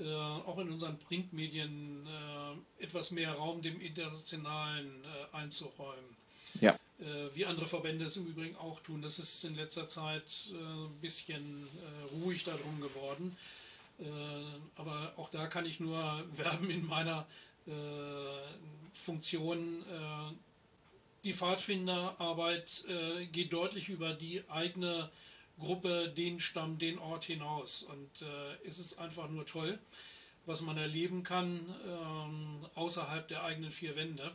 äh, auch in unseren Printmedien äh, etwas mehr Raum dem Internationalen äh, einzuräumen. Ja. Äh, wie andere Verbände es im Übrigen auch tun. Das ist in letzter Zeit äh, ein bisschen äh, ruhig darum geworden. aber auch da kann ich nur [LAUGHS] werben in meiner Funktion die Pfadfinderarbeit äh, geht deutlich über die eigene Gruppe, den Stamm, den Ort hinaus. Und äh, es ist einfach nur toll, was man erleben kann ähm, außerhalb der eigenen vier Wände.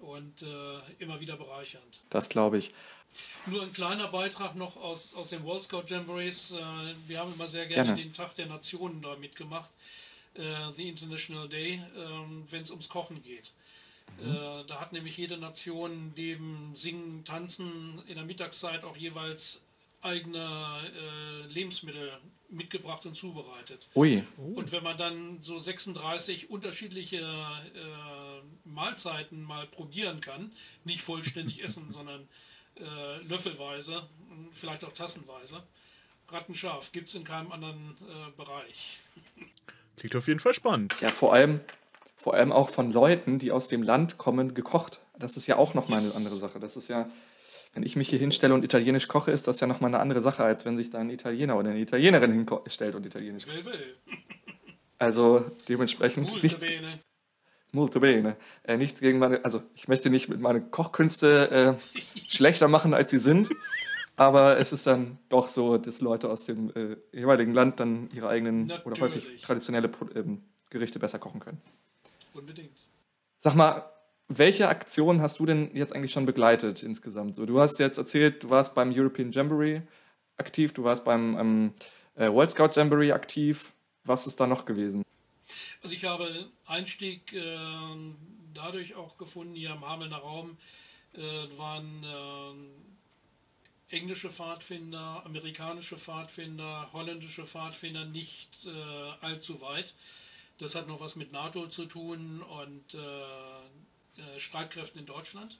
Und äh, immer wieder bereichernd. Das glaube ich. Nur ein kleiner Beitrag noch aus, aus den World Scout Jamborees. Äh, wir haben immer sehr gerne, gerne, den Tag der Nationen da mitgemacht. Äh, The International Day, ähm, wenn es ums Kochen geht. Äh, da hat nämlich jede Nation neben Singen, Tanzen in der Mittagszeit auch jeweils eigene äh, Lebensmittel mitgebracht und zubereitet. Ui. Und wenn man dann so 36 unterschiedliche äh, Mahlzeiten mal probieren kann, nicht vollständig [LAUGHS] essen, sondern äh, löffelweise, vielleicht auch tassenweise, rattenscharf, gibt es in keinem anderen äh, Bereich. Klingt auf jeden Fall spannend. Ja, vor allem, vor allem auch von Leuten, die aus dem Land kommen, gekocht. Das ist ja auch nochmal yes. eine andere Sache. Das ist ja, wenn ich mich hier hinstelle und italienisch koche, ist das ja nochmal eine andere Sache, als wenn sich da ein Italiener oder eine Italienerin hinstellt und italienisch kocht. [LAUGHS] Also dementsprechend Molto nichts, bene. Molto bene. Äh, nichts gegen meine, also ich möchte nicht mit meinen Kochkünste äh, [LAUGHS] schlechter machen, als sie sind. Aber es ist dann doch so, dass Leute aus dem äh, jeweiligen Land dann ihre eigenen Natürlich. oder häufig traditionelle ähm, Gerichte besser kochen können. Unbedingt. Sag mal, welche Aktionen hast du denn jetzt eigentlich schon begleitet insgesamt? So, du hast jetzt erzählt, du warst beim European Jamboree aktiv, du warst beim ähm, äh, World Scout Jamboree aktiv. Was ist da noch gewesen? Also ich habe Einstieg äh, dadurch auch gefunden, hier im Hamelner Raum äh, waren äh, englische Pfadfinder, amerikanische Pfadfinder, holländische Pfadfinder nicht äh, allzu weit. Das hat noch was mit NATO zu tun und äh, Streitkräften in Deutschland.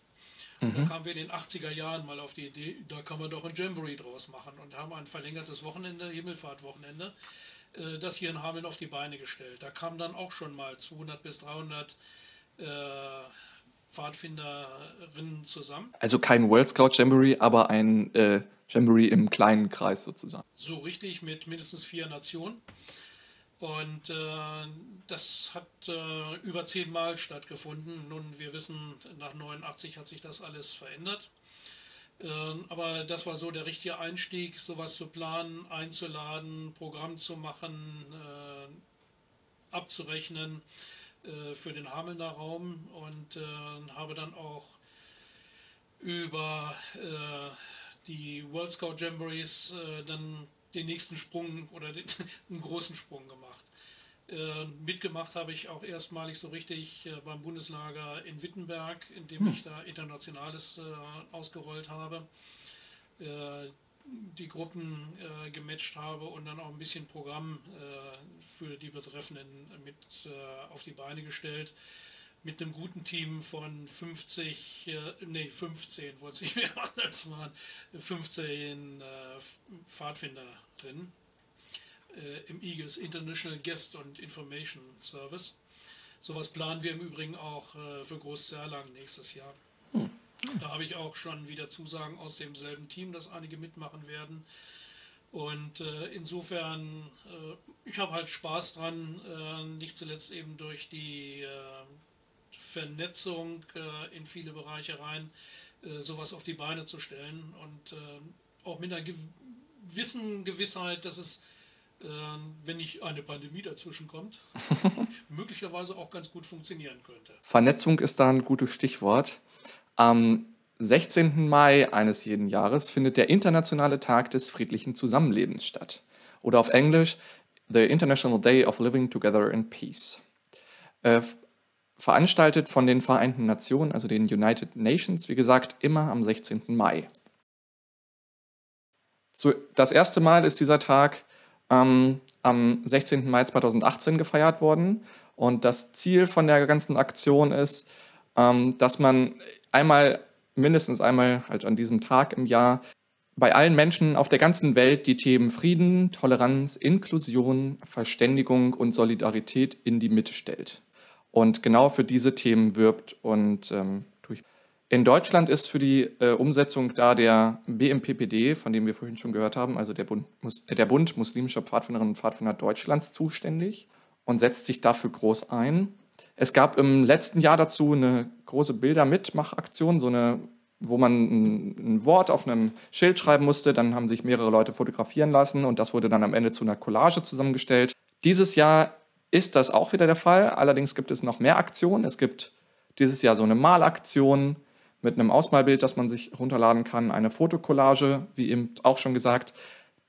Mhm. Da kamen wir in den 80er Jahren mal auf die Idee, da kann man doch ein Jamboree draus machen und haben ein verlängertes Wochenende, Himmelfahrtwochenende, äh, das hier in Hameln auf die Beine gestellt. Da kamen dann auch schon mal 200 bis 300 äh, Pfadfinderinnen zusammen. Also kein World Scout Jamboree, aber ein äh, Jamboree im kleinen Kreis sozusagen. So richtig mit mindestens vier Nationen. Und äh, das hat äh, über zehnmal stattgefunden. Nun, wir wissen, nach 89 hat sich das alles verändert. Äh, aber das war so der richtige Einstieg, sowas zu planen, einzuladen, Programm zu machen, äh, abzurechnen äh, für den Hamelner Raum und äh, habe dann auch über äh, die World Scout Jamborees dann den nächsten Sprung oder den, [LAUGHS] einen großen Sprung gemacht. Äh, mitgemacht habe ich auch erstmalig so richtig äh, beim Bundeslager in Wittenberg, in dem hm. ich da Internationales äh, ausgerollt habe, äh, die Gruppen äh, gematcht habe und dann auch ein bisschen Programm für die Betreffenden mit auf die Beine gestellt mit einem guten Team von 50, äh, nee, 15, wollte ich mehr als waren, 15 äh, Pfadfinderinnen äh, im IGES, International Guest und Information Service. Sowas planen wir im Übrigen auch äh, für Groß-Zerlang nächstes Jahr. Hm. Da habe ich auch schon wieder Zusagen aus demselben Team, dass einige mitmachen werden. Und äh, insofern, äh, ich habe halt Spaß dran, äh, nicht zuletzt eben durch die äh, Vernetzung äh, in viele Bereiche rein, äh, sowas auf die Beine zu stellen und äh, auch mit einer gewissen Gewissheit, dass es, äh, wenn nicht eine Pandemie dazwischen kommt, [LAUGHS] möglicherweise auch ganz gut funktionieren könnte. Vernetzung ist da ein gutes Stichwort. Am 16. Mai eines jeden Jahres findet der Internationale Tag des friedlichen Zusammenlebens statt. Oder auf Englisch The International Day of Living Together in Peace. Veranstaltet von den Vereinten Nationen, also den United Nations, wie gesagt, immer am 16. Mai. Das erste Mal ist dieser Tag ähm, am 16. Mai 2018 gefeiert worden und das Ziel von der ganzen Aktion ist, ähm, dass man einmal, mindestens einmal halt an diesem Tag im Jahr, bei allen Menschen auf der ganzen Welt die Themen Frieden, Toleranz, Inklusion, Verständigung und Solidarität in die Mitte stellt und genau für diese Themen wirbt. Und ähm, in Deutschland ist für die äh, Umsetzung da der BMPPD, von dem wir vorhin schon gehört haben, also der Bund, Mus äh, der Bund muslimischer Pfadfinderinnen und Pfadfinder Deutschlands zuständig und setzt sich dafür groß ein. Es gab im letzten Jahr dazu eine große Bildermitmachaktion, so eine, wo man ein, ein, Wort auf einem Schild schreiben musste. Dann haben sich mehrere Leute fotografieren lassen und das wurde dann am Ende zu einer Collage zusammengestellt. Dieses Jahr ist das auch wieder der Fall. Allerdings gibt es noch mehr Aktionen. Es gibt dieses Jahr so eine Malaktion mit einem Ausmalbild, das man sich runterladen kann, eine Fotokollage, wie eben auch schon gesagt.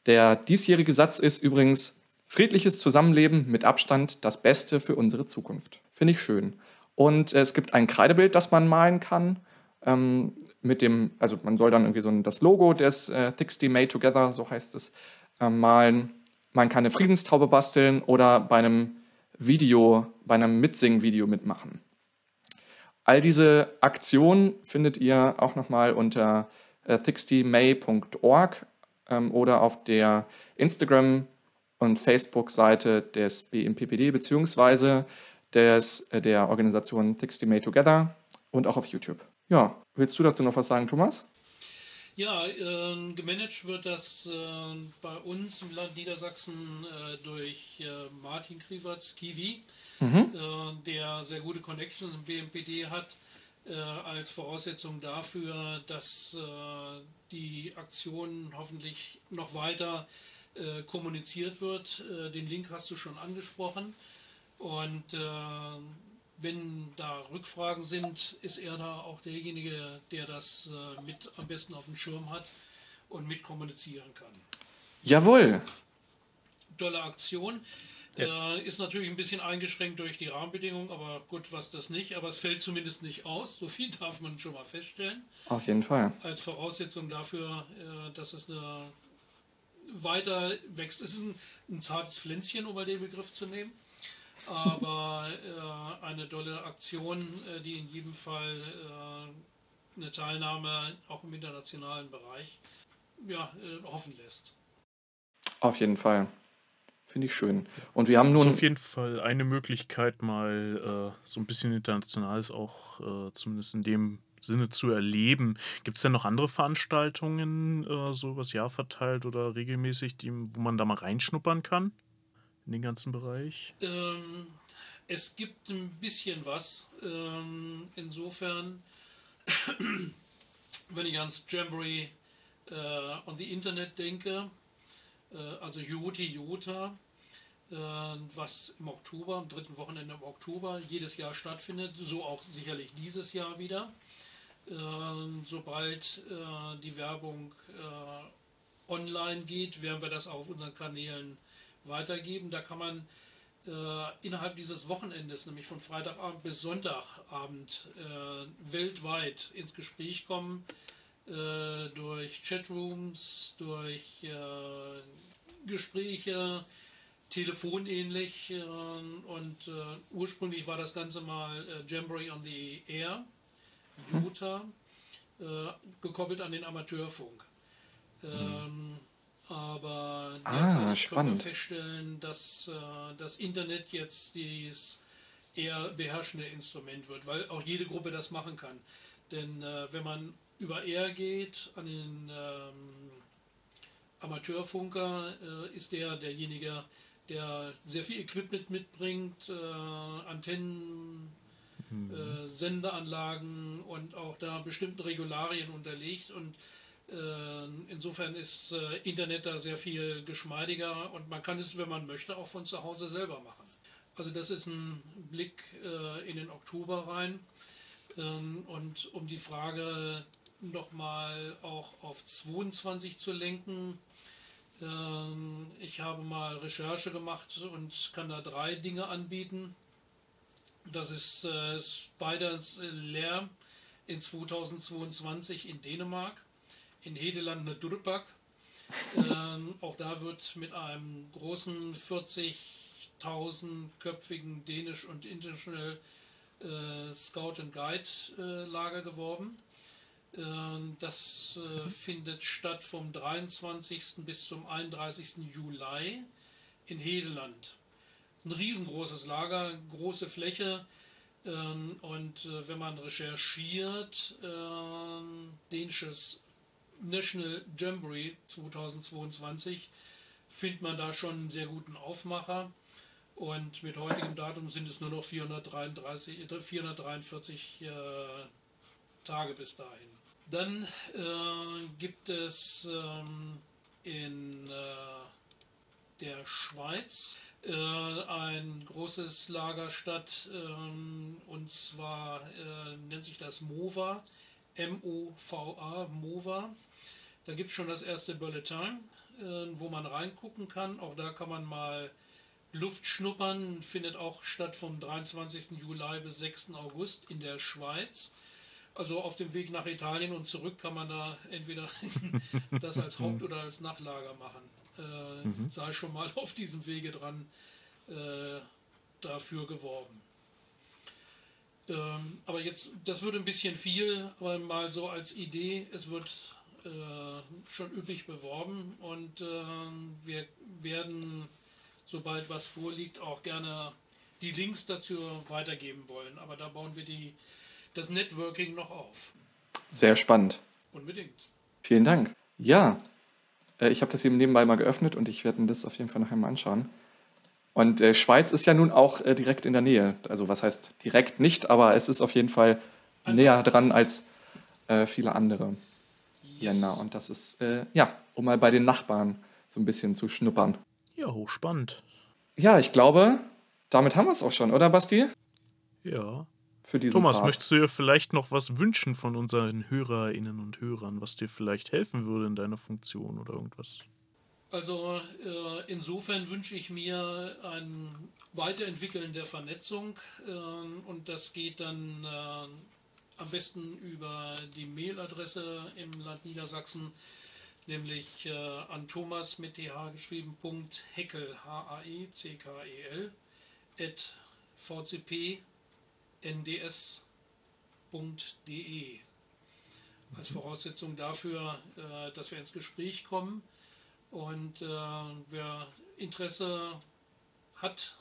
Der diesjährige Satz ist übrigens friedliches Zusammenleben mit Abstand das Beste für unsere Zukunft. Finde ich schön. Und es gibt ein Kreidebild, das man malen kann. Ähm, mit dem, also man soll dann irgendwie so das Logo des äh, Thicksty Made Together, so heißt es, äh, malen. Man kann eine Friedenstaube basteln oder bei einem Video, bei einem Mitsingen-Video mitmachen. All diese Aktionen findet ihr auch nochmal unter äh, thixtymay.org ähm, oder auf der Instagram- und Facebook-Seite des BMPPD bzw. Äh, der Organisation Thixty May Together und auch auf YouTube. Ja, willst du dazu noch was sagen, Thomas? Ja, äh, gemanagt wird das äh, bei uns im Land Niedersachsen äh, durch äh, Martin Krivatz, Kiwi, mhm. Äh, der sehr gute Connections im BMPD hat, äh, als Voraussetzung dafür, dass die Aktion hoffentlich noch weiter kommuniziert wird. den Link hast du schon angesprochen. Und wenn da Rückfragen sind, ist er da auch derjenige, der das äh, mit am besten auf dem Schirm hat und mit kommunizieren kann. Jawohl. Tolle Aktion. Ja. Äh, ist natürlich ein bisschen eingeschränkt durch die Rahmenbedingungen, aber gut, was das nicht. Aber es fällt zumindest nicht aus. So viel [LAUGHS] darf man schon mal feststellen. Auf jeden Fall. Als Voraussetzung dafür, äh, dass es eine weiter wächst. Es ist ein, ein zartes Pflänzchen, um mal den Begriff zu nehmen aber äh, eine tolle Aktion, äh, die in jedem Fall äh, eine Teilnahme auch im internationalen Bereich ja, äh, hoffen lässt. Auf jeden Fall. Finde ich schön. Und wir haben nun. Das ist auf jeden Fall eine Möglichkeit, mal äh, so ein bisschen Internationales auch äh, zumindest in dem Sinne zu erleben. Gibt es denn noch andere Veranstaltungen, so übers Jahr verteilt oder regelmäßig, die, wo man da mal reinschnuppern kann? In den ganzen Bereich? Ähm, es gibt ein bisschen was. Ähm, insofern, [CLEARS THROAT] wenn ich ans Jamboree äh, on the Internet denke, äh, also Joti Jota, äh, was im Oktober, am dritten Wochenende im Oktober jedes Jahr stattfindet, so auch sicherlich dieses Jahr wieder. Äh, sobald die Werbung äh, online geht, werden wir das auf unseren Kanälen weitergeben. Da kann man äh, innerhalb dieses Wochenendes, nämlich von Freitagabend bis Sonntagabend, äh, weltweit ins Gespräch kommen äh, durch Chatrooms, durch äh, Gespräche, telefonähnlich äh, und äh, ursprünglich war das Ganze mal Jamboree on the Air, Utah, gekoppelt an den Amateurfunk. Ähm, aber derzeit ah, wir feststellen, dass äh, das Internet jetzt das eher beherrschende Instrument wird, weil auch jede Gruppe das machen kann. Denn äh, wenn man über R geht an den ähm, Amateurfunker, äh, ist der derjenige, der sehr viel Equipment mitbringt, äh, Antennen, mhm. Äh, Sendeanlagen und auch da bestimmten Regularien unterlegt und insofern ist äh, Internet da sehr viel geschmeidiger und man kann es, wenn man möchte, auch von zu Hause selber machen. Also das ist ein Blick äh, in den Oktober rein. Ähm, und um die Frage nochmal auch auf 22 zu lenken, ähm, ich habe mal Recherche gemacht und kann da drei Dinge anbieten. Das ist Spiders Lair in 2022 in Dänemark in Hedeland Durpak. ähm, auch da wird mit einem großen 40.000-köpfigen Dänisch und International äh, Scout and Guide äh, Lager geworben. Ähm, das äh, mhm. findet statt vom 23. bis zum 31. Juli in Hedeland. Ein riesengroßes Lager, große Fläche. Ähm, und äh, wenn man recherchiert, ähm, dänisches National Jamboree 2022 findet man da schon einen sehr guten Aufmacher. Und mit heutigem Datum sind es nur noch 433, 443 äh, Tage bis dahin. Dann äh, gibt es ähm, in äh, der Schweiz äh, ein großes Lager statt, ähm, und zwar äh, nennt sich das MOVA M-O-V-A, MOVA. Da gibt es schon das erste Bulletin, äh, wo man reingucken kann. Auch da kann man mal Luft schnuppern. Findet auch statt vom 23. Juli bis 6. August in der Schweiz. Also auf dem Weg nach Italien und zurück kann man da entweder [LAUGHS] das als Haupt- oder als Nachlager machen. Äh, mhm. Sei schon mal auf diesem Wege dran äh, dafür geworben. Ähm, aber jetzt, das wird ein bisschen viel, aber mal so als Idee, es wird äh, schon üppig beworben und äh, wir werden, sobald was vorliegt, auch gerne die Links dazu weitergeben wollen. Aber da bauen wir die, das Networking noch auf. Sehr spannend. Unbedingt. Vielen Dank. Ja, äh, ich habe das eben nebenbei mal geöffnet und ich werde mir das auf jeden Fall noch einmal anschauen. Und äh, Schweiz ist ja nun auch äh, direkt in der Nähe. Also was heißt direkt nicht, aber es ist auf jeden Fall näher dran als äh, viele andere yes. Länder. Und das ist, äh, ja, um mal bei den Nachbarn so ein bisschen zu schnuppern. Ja, hochspannend. Ja, ich glaube, damit haben wir es auch schon, oder Basti? Ja. Für diesen Thomas, Part. möchtest du dir vielleicht noch was wünschen von unseren Hörerinnen und Hörern, was dir vielleicht helfen würde in deiner Funktion oder irgendwas? Also äh, insofern wünsche ich mir ein Weiterentwickeln der Vernetzung äh, und das geht dann äh, am besten über die Mailadresse im Land Niedersachsen, nämlich äh, an Thomas mit th geschrieben, Punkt Heckel, H-A-E-C-K-E-L, at vcpnds.de. Als Voraussetzung dafür, äh, dass wir ins Gespräch kommen und äh, wer Interesse hat,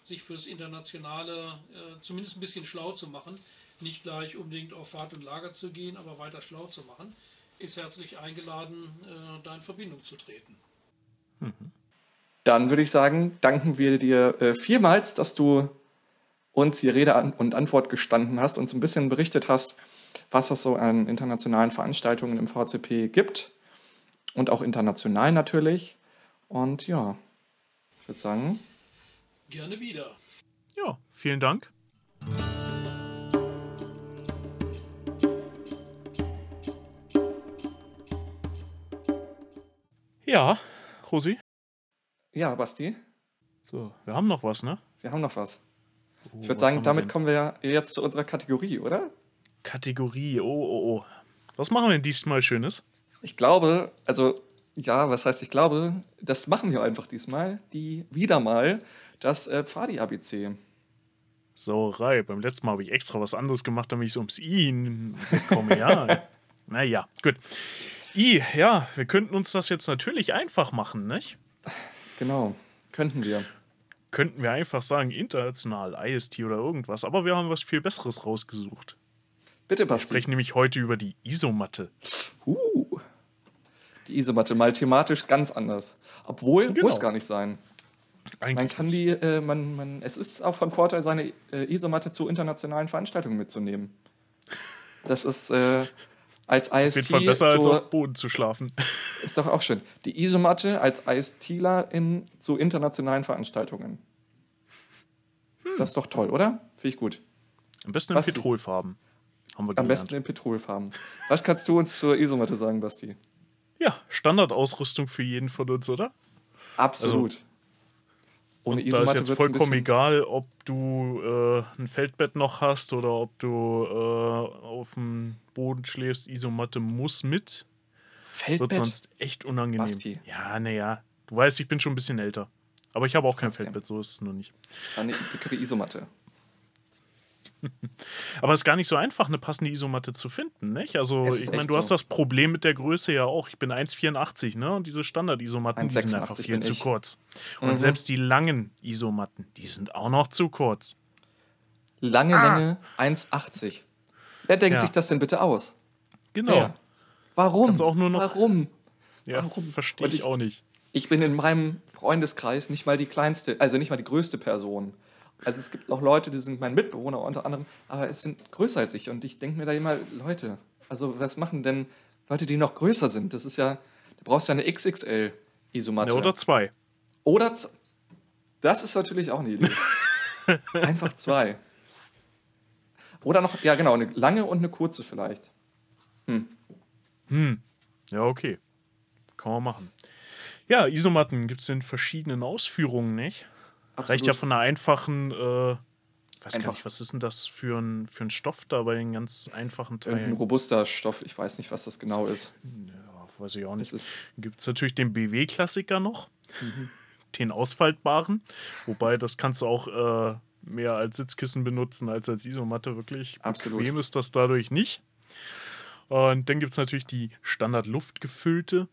sich fürs Internationale äh, zumindest ein bisschen schlau zu machen, nicht gleich unbedingt auf Fahrt und Lager zu gehen, aber weiter schlau zu machen, ist herzlich eingeladen, äh, da in Verbindung zu treten. Mhm. Dann würde ich sagen, danken wir dir äh, vielmals, dass du uns hier Rede und Antwort gestanden hast, und uns ein bisschen berichtet hast, was es so an internationalen Veranstaltungen im VCP gibt und auch international natürlich. Und ja. Ich würde sagen, Gerne wieder. Ja, vielen Dank. Ja, Rosi. ja, Basti, So, wir haben noch was, ne? wir haben noch was. Oh, Ich würde sagen, damit kommen wir ja jetzt zu unserer Kategorie, oder? Kategorie. Oh, oh, oh. Was machen wir denn diesmal Schönes? Ich glaube, also, ja, was heißt ich glaube? Das machen wir einfach diesmal. Die wieder mal das äh, Pfadi-ABC. Sauerei. Beim letzten Mal habe ich extra was anderes gemacht, damit ich so ums I komme. Ja. [LAUGHS] naja, gut. I, ja, wir könnten uns das jetzt natürlich einfach machen, nicht? Genau, könnten wir. Könnten wir einfach sagen, international, IST oder irgendwas. Aber wir haben was viel Besseres rausgesucht. Bitte, Wir Basti. sprechen nämlich heute über die Isomatte. Uh, die Isomatte mal thematisch ganz anders. Obwohl, Genau. muss gar nicht sein. Man Eigentlich kann die, äh, man, man, es ist auch von Vorteil, seine äh, Isomatte zu internationalen Veranstaltungen mitzunehmen. Das ist äh, als auf IST jeden Fall besser, als so, auf Boden zu schlafen. [LAUGHS] ist doch auch schön. Die Isomatte als ISTler in zu internationalen Veranstaltungen. Das ist doch toll, oder? Finde ich gut. Am besten in Basti. Petrolfarben. Haben wir Am besten in Petrolfarben. Was kannst du uns zur Isomatte sagen, Basti? Ja, Standardausrüstung für jeden von uns, oder? Absolut. Ohne Und da ist jetzt vollkommen egal, ob du äh, ein Feldbett noch hast oder ob du äh, auf dem Boden schläfst. Isomatte muss mit. Wird Feldbett? sonst echt unangenehm. Basti. Ja, naja. Du weißt, ich bin schon ein bisschen älter. Aber ich habe auch kein. Feldbett, so ist es nur nicht. Eine dickere Isomatte. Aber es ist gar nicht so einfach, eine passende Isomatte zu finden, nicht? Also, ich meine, du hast so. das Problem mit der Größe ja auch. Ich bin 1,84, ne? Und diese Standard-Isomatten, die sind 1,86 einfach viel zu ich. kurz. Und Mhm. selbst die langen Isomatten, die sind auch noch zu kurz. Lange Ah. Länge 1,80. Wer denkt Ja. sich das denn bitte aus? Genau. Wer? Warum? Kannst auch nur noch- Warum? Ja, Warum? verstehe Und ich ich- auch nicht. Ich bin in meinem Freundeskreis nicht mal die kleinste, also nicht mal die größte Person. Also es gibt auch Leute, die sind mein Mitbewohner unter anderem, aber es sind größer als ich. Und ich denke mir da immer, Leute, also was machen denn Leute, die noch größer sind? Das ist ja, du brauchst ja eine XXL-Isomatte. Ja, oder zwei. Oder das ist natürlich auch eine Idee. [LAUGHS] Einfach zwei. Oder noch, ja genau, eine lange und eine kurze vielleicht. Hm. Ja, okay. Kann man machen. Ja, Isomatten gibt es in verschiedenen Ausführungen, nicht? Reicht ja von einer einfachen, äh, weiß gar Einfach. nicht, was ist denn das für ein, für ein Stoff da bei den ganz einfachen Teilen? robuster Stoff, ich weiß nicht, was das genau ist. Ja, weiß ich auch nicht. Gibt es natürlich den BW-Klassiker noch, Mhm. [LAUGHS] den ausfaltbaren. Wobei, das kannst du auch äh, mehr als Sitzkissen benutzen als als Isomatte. Wirklich Absolut. bequem ist das dadurch nicht. Und dann gibt es natürlich die Standard-luftgefüllte.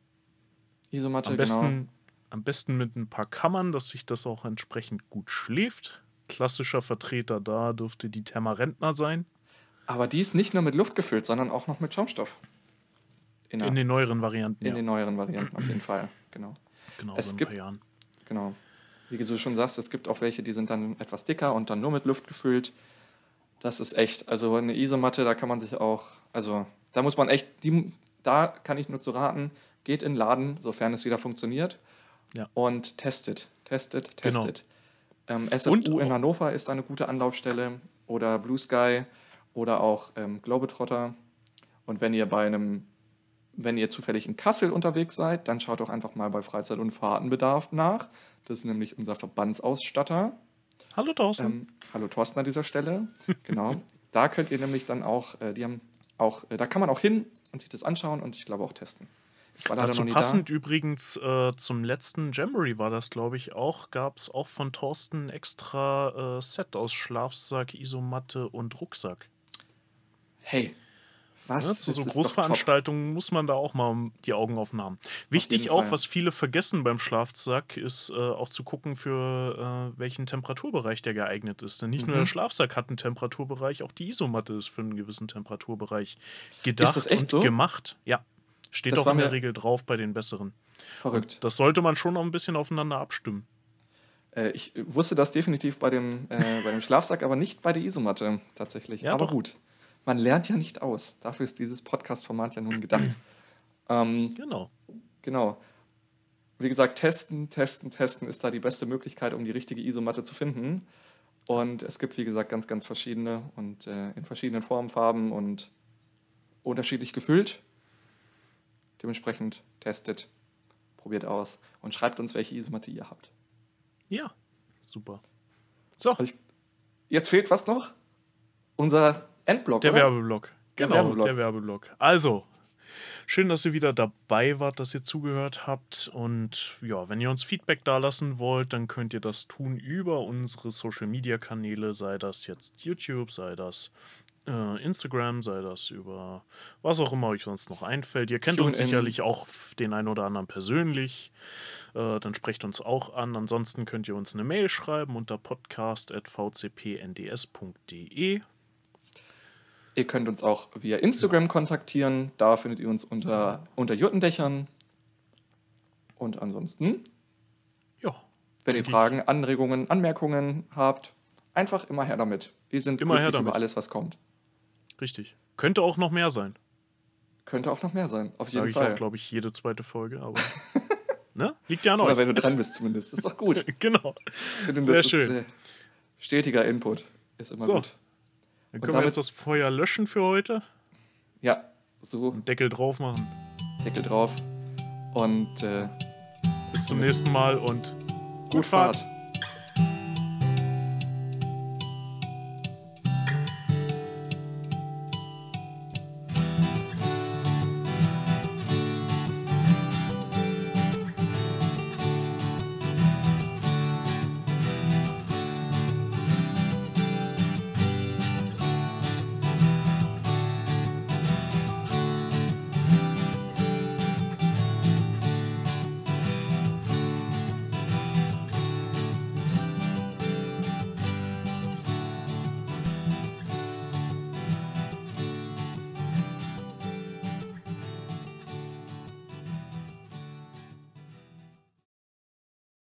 Isomatte, Am genau. Am besten mit ein paar Kammern, dass sich das auch entsprechend gut schläft. Klassischer Vertreter da dürfte die Thermarentner sein. Aber die ist nicht nur mit Luft gefüllt, sondern auch noch mit Schaumstoff. In, In den neueren Varianten. in ja. den neueren Varianten auf jeden Fall. Genau. genau, es so in ein gibt- paar Jahren. genau. Wie du schon sagst, es gibt auch welche, die sind dann etwas dicker und dann nur mit Luft gefüllt. Das ist echt, also eine Isomatte, da kann man sich auch, also da muss man echt, die, da kann ich nur zu raten, geht in den Laden, sofern es wieder funktioniert Ja. und testet, testet, Genau. testet. Ähm, Und SFU in auch- Hannover ist eine gute Anlaufstelle oder Blue Sky oder auch ähm, Globetrotter. Und wenn ihr bei einem, wenn ihr zufällig in Kassel unterwegs seid, dann schaut doch einfach mal bei Freizeit- und Fahrtenbedarf nach. Das ist nämlich unser Verbandsausstatter. Hallo Thorsten. Ähm, hallo Thorsten an dieser Stelle. [LAUGHS] Genau. da könnt ihr nämlich dann auch, äh, die haben auch, äh, da kann man auch hin und sich das anschauen und ich glaube auch testen. War Dazu passend übrigens äh, zum letzten Jamboree war das, glaube ich, auch. Gab es auch von Thorsten ein extra äh, Set aus Schlafsack, Isomatte und Rucksack. da. Hey, was? Ja, zu so Großveranstaltungen muss man da auch mal die Augen offen haben. Wichtig auch, was viele vergessen beim Schlafsack, ist äh, auch zu gucken, für äh, welchen Temperaturbereich der geeignet ist. Denn nicht nur Mhm. der Schlafsack hat einen Temperaturbereich, auch die Isomatte ist für einen gewissen Temperaturbereich gedacht das echt und so? gemacht. Ja. Steht Das auch in der Regel drauf bei den besseren. Verrückt. Das sollte man schon noch ein bisschen aufeinander abstimmen. Äh, ich wusste das definitiv bei dem, äh, bei dem Schlafsack, aber nicht bei der Isomatte tatsächlich. Ja, aber doch. gut. Man lernt ja nicht aus. Dafür ist dieses Podcast-Format ja nun gedacht. [CLEARS THROAT] ähm, Genau. genau. wie gesagt, testen, testen, testen ist da die beste Möglichkeit, um die richtige Isomatte zu finden. Und es gibt, wie gesagt, ganz, ganz verschiedene und äh, in verschiedenen Formen, Farben und unterschiedlich gefüllt. Dementsprechend testet, probiert aus und schreibt uns, welche Isomatte ihr habt. Ja, super. So, Also ich, jetzt fehlt was noch? Unser Endblock. der oder? Werbeblock. Der Genau, Werbeblock. der Werbeblock. Also, schön, dass ihr wieder dabei wart, dass ihr zugehört habt. Und ja, wenn ihr uns Feedback dalassen wollt, dann könnt ihr das tun über unsere Social Media Kanäle, sei das jetzt YouTube, sei das äh, Instagram, sei das über was auch immer euch sonst noch einfällt. Ihr kennt uns sicherlich auch den einen oder anderen persönlich. Äh, dann sprecht uns auch an. Ansonsten könnt ihr uns eine Mail schreiben unter podcast.vcpnds.de. Ihr könnt uns auch via Instagram kontaktieren. Da findet ihr uns unter, unter Juttendächern. Und ansonsten, Ja, wenn ihr Fragen, Anregungen, Anmerkungen habt, einfach immer her damit. Wir sind Immer her damit. über alles, was kommt. Richtig. Könnte auch noch mehr sein. Könnte auch noch mehr sein, auf jeden ich Fall. auch, glaube ich, jede zweite Folge, aber. [LAUGHS] ne? Liegt ja an Oder euch. wenn du dran bist zumindest. Ist doch gut. [LAUGHS] genau. Ich finde, Sehr das schön. Ist, äh, stetiger Input ist immer So. gut. Dann Und können wir jetzt das Feuer löschen für heute. Ja, so, Deckel drauf machen. Deckel drauf. Und äh, Bis zum nächsten Mal und gut Fahrt.